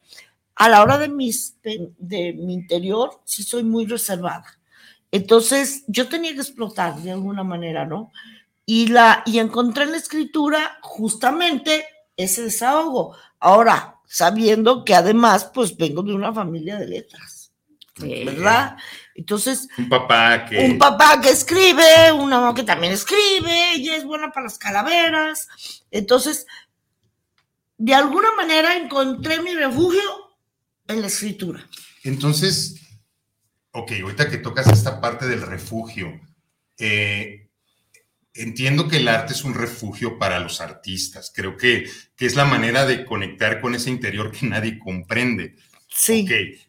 a la hora de, mis, de, mi interior, sí soy muy reservada. Entonces, yo tenía que explotar de alguna manera, ¿no? Y, la, y encontré en la escritura justamente ese desahogo. Ahora, sabiendo que además, pues vengo de una familia de letras, ¿verdad? Entonces, un papá que... Un papá que escribe, una mamá que también escribe, ella es buena para las calaveras. Entonces, de alguna manera encontré mi refugio en la escritura. Entonces, ok, ahorita que tocas esta parte del refugio, eh, entiendo que el arte es un refugio para los artistas. Creo que, que, es la manera de conectar con ese interior que nadie comprende. Sí. Okay.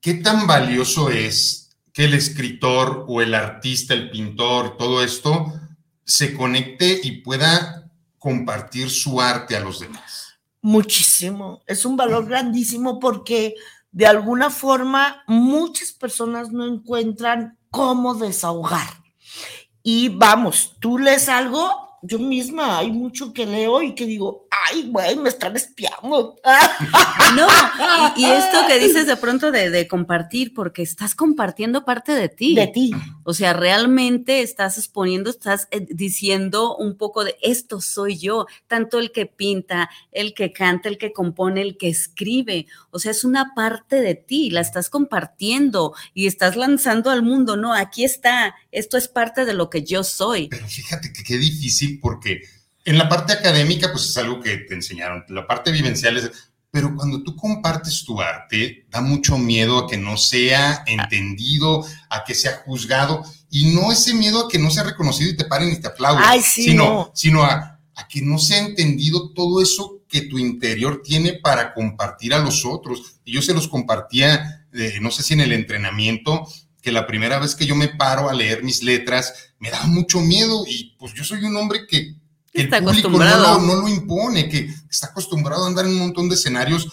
¿Qué tan valioso es que el escritor o el artista, el pintor, todo esto, se conecte y pueda compartir su arte a los demás? Muchísimo. Es un valor grandísimo porque de alguna forma muchas personas no encuentran cómo desahogar. Y vamos, tú lees algo yo misma hay mucho que leo y que digo, ay, güey, me están espiando. No, y, esto que dices de pronto de, de, compartir, porque estás compartiendo parte de ti. De ti. O sea, realmente estás exponiendo, estás eh, diciendo un poco de esto soy yo, tanto el que pinta, el que canta, el que compone, el que escribe. O sea, es una parte de ti, la estás compartiendo y estás lanzando al mundo. No, aquí está, esto es parte de lo que yo soy. Pero fíjate que qué difícil porque en la parte académica, pues es algo que te enseñaron, la parte vivencial es, pero cuando tú compartes tu arte, da mucho miedo a que no sea entendido, a que sea juzgado, y no ese miedo a que no sea reconocido y te paren y te aplaudan, sino, sino a, a que no sea entendido todo eso que tu interior tiene para compartir a los otros. Y yo se los compartía, no sé si en el entrenamiento, que la primera vez que yo me paro a leer mis letras, me da mucho miedo y pues yo soy un hombre que, que el Está público no acostumbrado. lo, no lo impone, que está acostumbrado a andar en un montón de escenarios,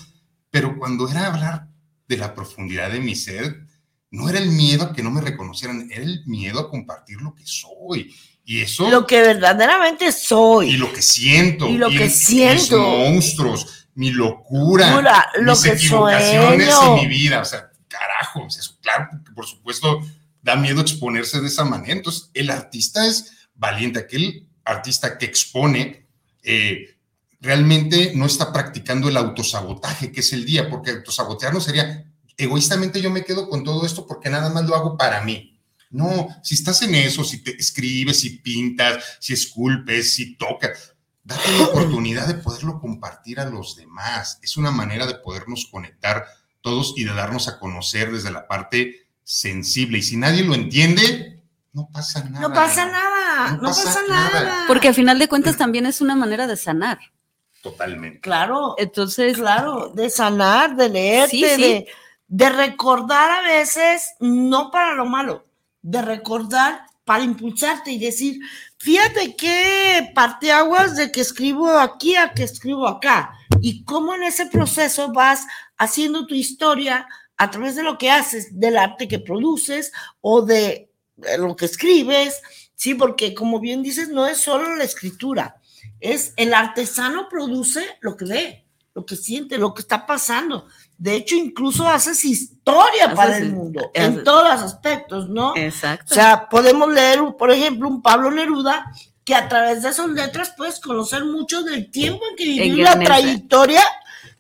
pero cuando era hablar de la profundidad de mi ser, no era el miedo a que no me reconocieran, era el miedo a compartir lo que soy. Y eso, Lo que verdaderamente soy. y lo que siento, Y lo que mis siento. monstruos, mi locura, Locura, lo mis que equivocaciones sueño. en mi vida. O sea, carajo, o sea, eso, claro, por supuesto da miedo exponerse de esa manera. Entonces, el artista es valiente, aquel artista que expone eh, realmente no está practicando el autosabotaje, que es el día, porque autosabotearnos sería egoístamente yo me quedo con todo esto porque nada más lo hago para mí. No, si estás en eso, si te escribes, si pintas, si esculpes, si tocas, date la oportunidad de poderlo compartir a los demás. Es una manera de podernos conectar todos y de darnos a conocer desde la parte sensible. Y si nadie lo entiende, no pasa nada. No pasa nada, No no, pasa pasa, nada. nada. Porque al final de cuentas también es una manera de sanar. Totalmente. Claro, Entonces, claro, de sanar, de leerte, Sí, sí. De, de recordar a veces, no para lo malo, de recordar para impulsarte y decir, fíjate qué parteaguas de que escribo aquí a que escribo acá, y cómo en ese proceso vas haciendo tu historia a través de lo que haces, del arte que produces o de, de lo que escribes, sí, porque como bien dices, no es solo la escritura, es el artesano produce lo que ve, lo que siente, lo que está pasando. De hecho, incluso haces historia Haces para el el- mundo, haces- en todos los aspectos, ¿no? exacto. O sea, podemos leer, por ejemplo, un Pablo Neruda, que a través de esas letras puedes conocer mucho del tiempo en que vivió la trayectoria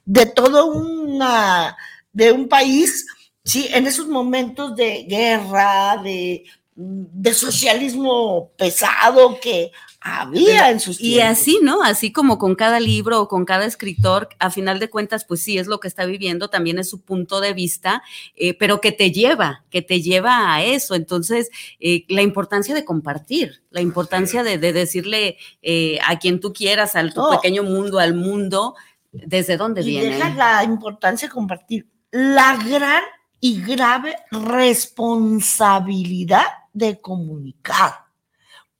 de todo una, de un país, sí, en esos momentos de guerra, de, de socialismo pesado que había en sus Y así, ¿no? Así como con cada libro o con cada escritor, a final de cuentas, pues sí, es lo que está viviendo, también es su punto de vista, eh, pero que te lleva, que te lleva a eso. Entonces, eh, la importancia de compartir, la importancia de, de decirle eh, a quien tú quieras, al tu pequeño mundo, al mundo, desde dónde y viene. deja la importancia de compartir la gran y grave responsabilidad de comunicar.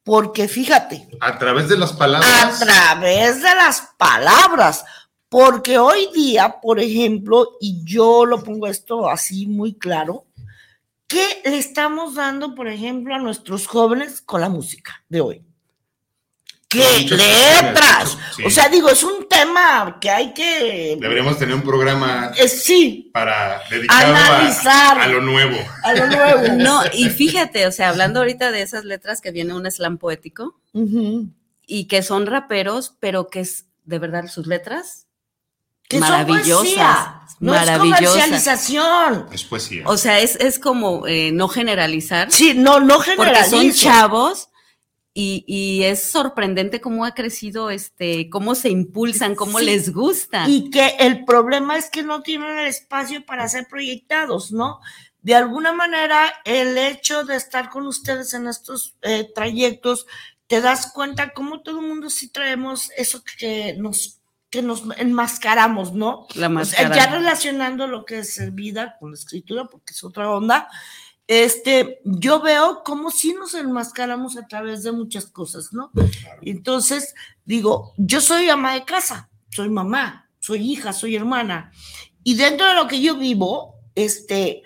Porque fíjate, A través de las a palabras. través de las palabras, porque hoy día, por ejemplo, y yo lo pongo esto así muy claro, ¿qué le estamos dando, por ejemplo, a nuestros jóvenes con la música de hoy? ¿Qué Muchas letras? sí. O sea, digo, es un tema que hay que... Deberíamos tener un programa Eh, sí, para dedicado a, Analizar. a lo nuevo. a lo nuevo. No, y fíjate, o sea, hablando ahorita de esas letras que viene un slam poético y que son raperos, pero que es de verdad sus letras Que maravillosas, poesía, no es maravillosas. comercialización. Es poesía. O sea, es, es como eh, no generalizar, Sí, no, no porque generalizo. son chavos y, y es sorprendente cómo ha crecido, este, cómo se impulsan, cómo Sí. les gusta. Y que el problema es que no tienen el espacio para ser proyectados, ¿no? De alguna manera, el hecho de estar con ustedes en estos eh, trayectos, te das cuenta cómo todo el mundo sí traemos eso que nos, que nos enmascaramos, ¿no? la O sea, máscara. ya relacionando lo que es vida con la escritura, porque es otra onda, este, yo veo cómo sí nos enmascaramos a través de muchas cosas, ¿no? Entonces, digo, yo soy ama de casa, soy mamá, soy hija, soy hermana, y dentro de lo que yo vivo, este,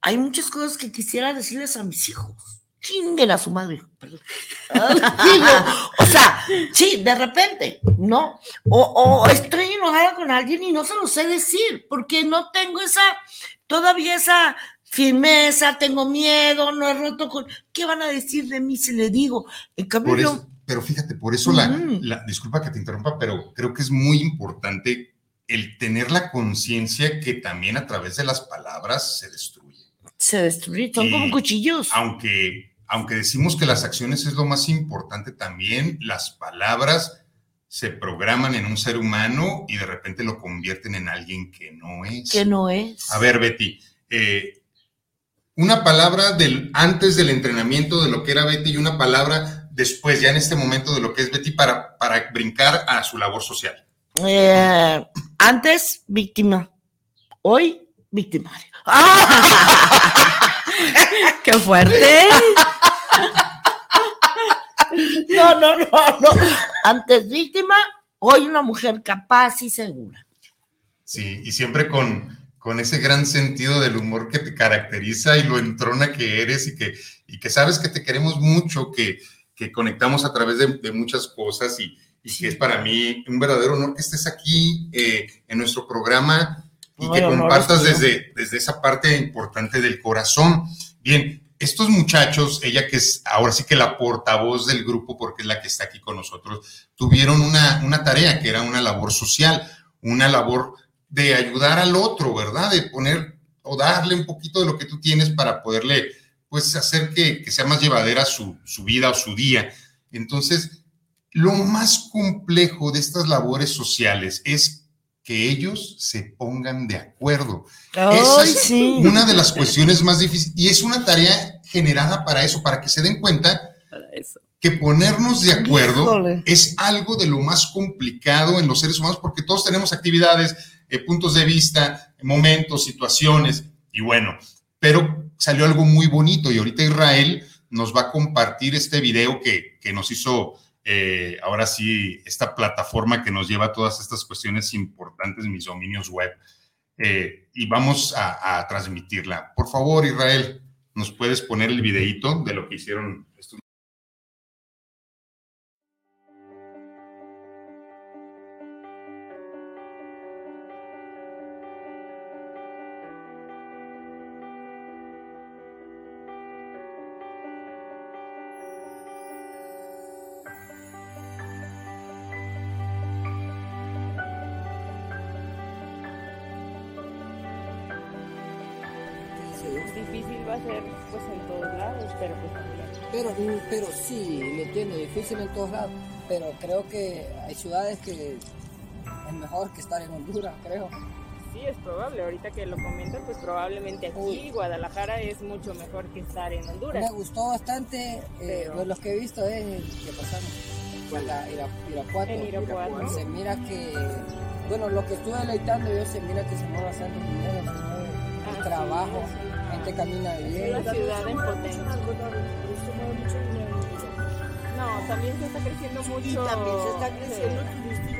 hay muchas cosas que quisiera decirles a mis hijos. Chinguen a su madre. perdón. Digo, o sea, sí, de repente, ¿no? O, o estoy enojada con alguien y no se lo sé decir, porque no tengo esa, todavía esa firmeza, tengo miedo, no he roto con. ¿Qué van a decir de mí si le digo? En cambio, eso, pero fíjate, por eso la, disculpa que te interrumpa, pero creo que es muy importante el tener la conciencia que también a través de las palabras se destruye. se destruye, son Y- como cuchillos. Aunque, aunque decimos que las acciones es lo más importante, también las palabras se programan en un ser humano y de repente lo convierten en alguien que no es. que no es. A ver, Betty, eh, una palabra del antes del entrenamiento de lo que era Betty y una palabra después, ya en este momento de lo que es Betty, para, para brincar a su labor social. Eh, antes, víctima. Hoy, victimario. ¡Qué fuerte! No, no, no, no. Antes víctima, hoy una mujer capaz y segura. Sí, y siempre con, con ese gran sentido del humor que te caracteriza y lo entrona que eres y que, y que sabes que te queremos mucho, que, que conectamos a través de, de muchas cosas y, y, que es para mí un verdadero honor que estés aquí eh, en nuestro programa y que compartas desde, desde esa parte importante del corazón. Bien, estos muchachos, ella que es ahora sí que la portavoz del grupo, porque es la que está aquí con nosotros, tuvieron una, una tarea que era una labor social, una labor de ayudar al otro, ¿verdad? De poner o darle un poquito de lo que tú tienes para poderle, pues, hacer que, que sea más llevadera su, su vida o su día. Entonces, lo más complejo de estas labores sociales es que ellos se pongan de acuerdo. Ay, Esa es sí. una de las cuestiones más difíciles y es una tarea generada para eso, para que se den cuenta que ponernos de acuerdo Híjole. es algo de lo más complicado en los seres humanos porque todos tenemos actividades, eh, puntos de vista, momentos, situaciones y bueno, pero salió algo muy bonito y ahorita Israel nos va a compartir este video que, que nos hizo eh, ahora sí esta plataforma que nos lleva a todas estas cuestiones importantes, mis dominios web, eh, y vamos a, a transmitirla. Por favor, Israel, ¿nos puedes poner el videíto de lo que hicieron difícil en todos lados. Pero creo que hay ciudades que es mejor que estar en Honduras, creo. Sí, es probable, ahorita que lo comentan, pues probablemente aquí Uy. Guadalajara es mucho mejor que estar en Honduras. Me gustó bastante, eh, Pero- pues, los que he visto es el que pasamos, pues, la Ira- Irapuato. En Irapuato. Se mira que, bueno, lo que estuve deleitando yo, se mira que se mueve bastante dinero, se mueve el Ah, trabajo, sí, gente camina Es bien. la ciudad en potencia. No, también se está creciendo mucho. Y también se está sí. creciendo turísticamente.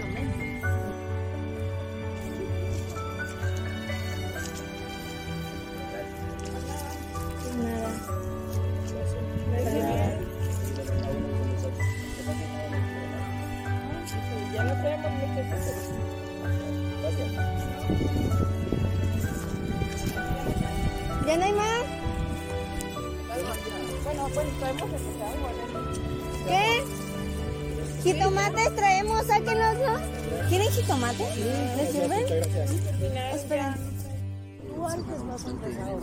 ¿Quieren jitomate? ¿Les sirven? Esperen. Tú antes más empezado,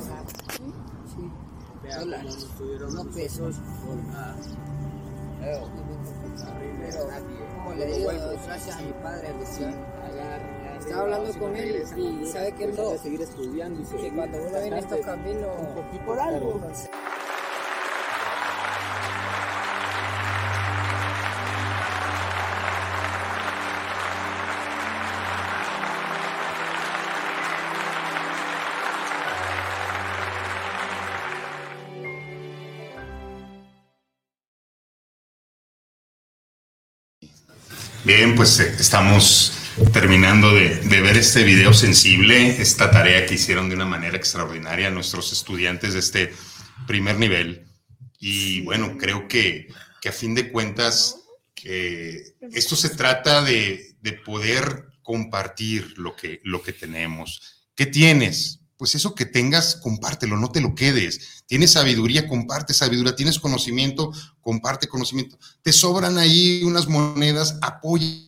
Sí. Dólares, no pesos. Pero, como le digo, gracias a mi padre, sí. Estaba hablando con él y sabe que no, seguir estudiando y que seguir cuando uno viene a estos caminos, por algo. Bien, pues eh, estamos terminando de, ver este video sensible, esta tarea que hicieron de una manera extraordinaria nuestros estudiantes de este primer nivel. Y bueno, creo que, a fin de cuentas, que esto se trata de, de poder compartir lo que, lo que tenemos. ¿Qué tienes? Pues eso que tengas, compártelo, no te lo quedes. Tienes sabiduría, comparte sabiduría. Tienes conocimiento, comparte conocimiento. Te sobran ahí unas monedas, apoya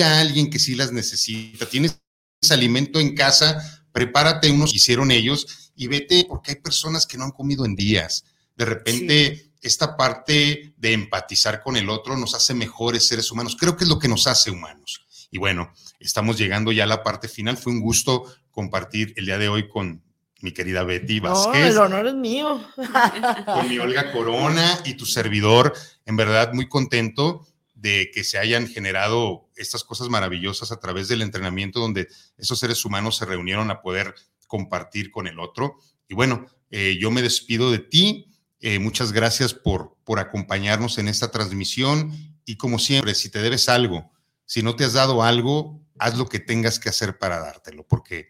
a alguien que sí las necesita. Tienes alimento en casa, prepárate unos que hicieron ellos y vete porque hay personas que no han comido en días. De repente, esta parte de empatizar con el otro nos hace mejores seres humanos. Creo que es lo que nos hace humanos. Y bueno, estamos llegando ya a la parte final. Fue un gusto compartir el día de hoy con mi querida Betty No, Vázquez el honor es mío. con mi Olga Corona y tu servidor. En verdad, muy contento de que se hayan generado estas cosas maravillosas a través del entrenamiento donde esos seres humanos se reunieron a poder compartir con el otro. Y bueno, eh, yo me despido de ti. Eh, muchas gracias por, por acompañarnos en esta transmisión. Y como siempre, si te debes algo, si no te has dado algo, haz lo que tengas que hacer para dártelo, porque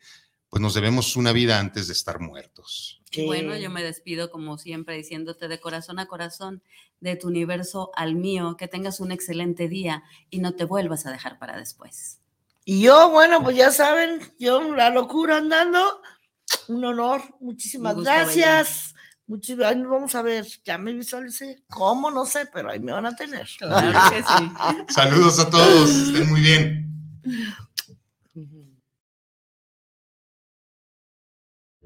pues nos debemos una vida antes de estar muertos. Bueno, yo me despido como siempre diciéndote de corazón a corazón, de tu universo al mío, que tengas un excelente día y no te vuelvas a dejar para después. Y yo, bueno, pues ya saben, yo la locura andando, un honor, muchísimas gracias. Muchísimas, vamos a ver, ya me visualicé, cómo, no sé, pero ahí me van a tener. Claro que sí. Saludos a todos, estén muy bien.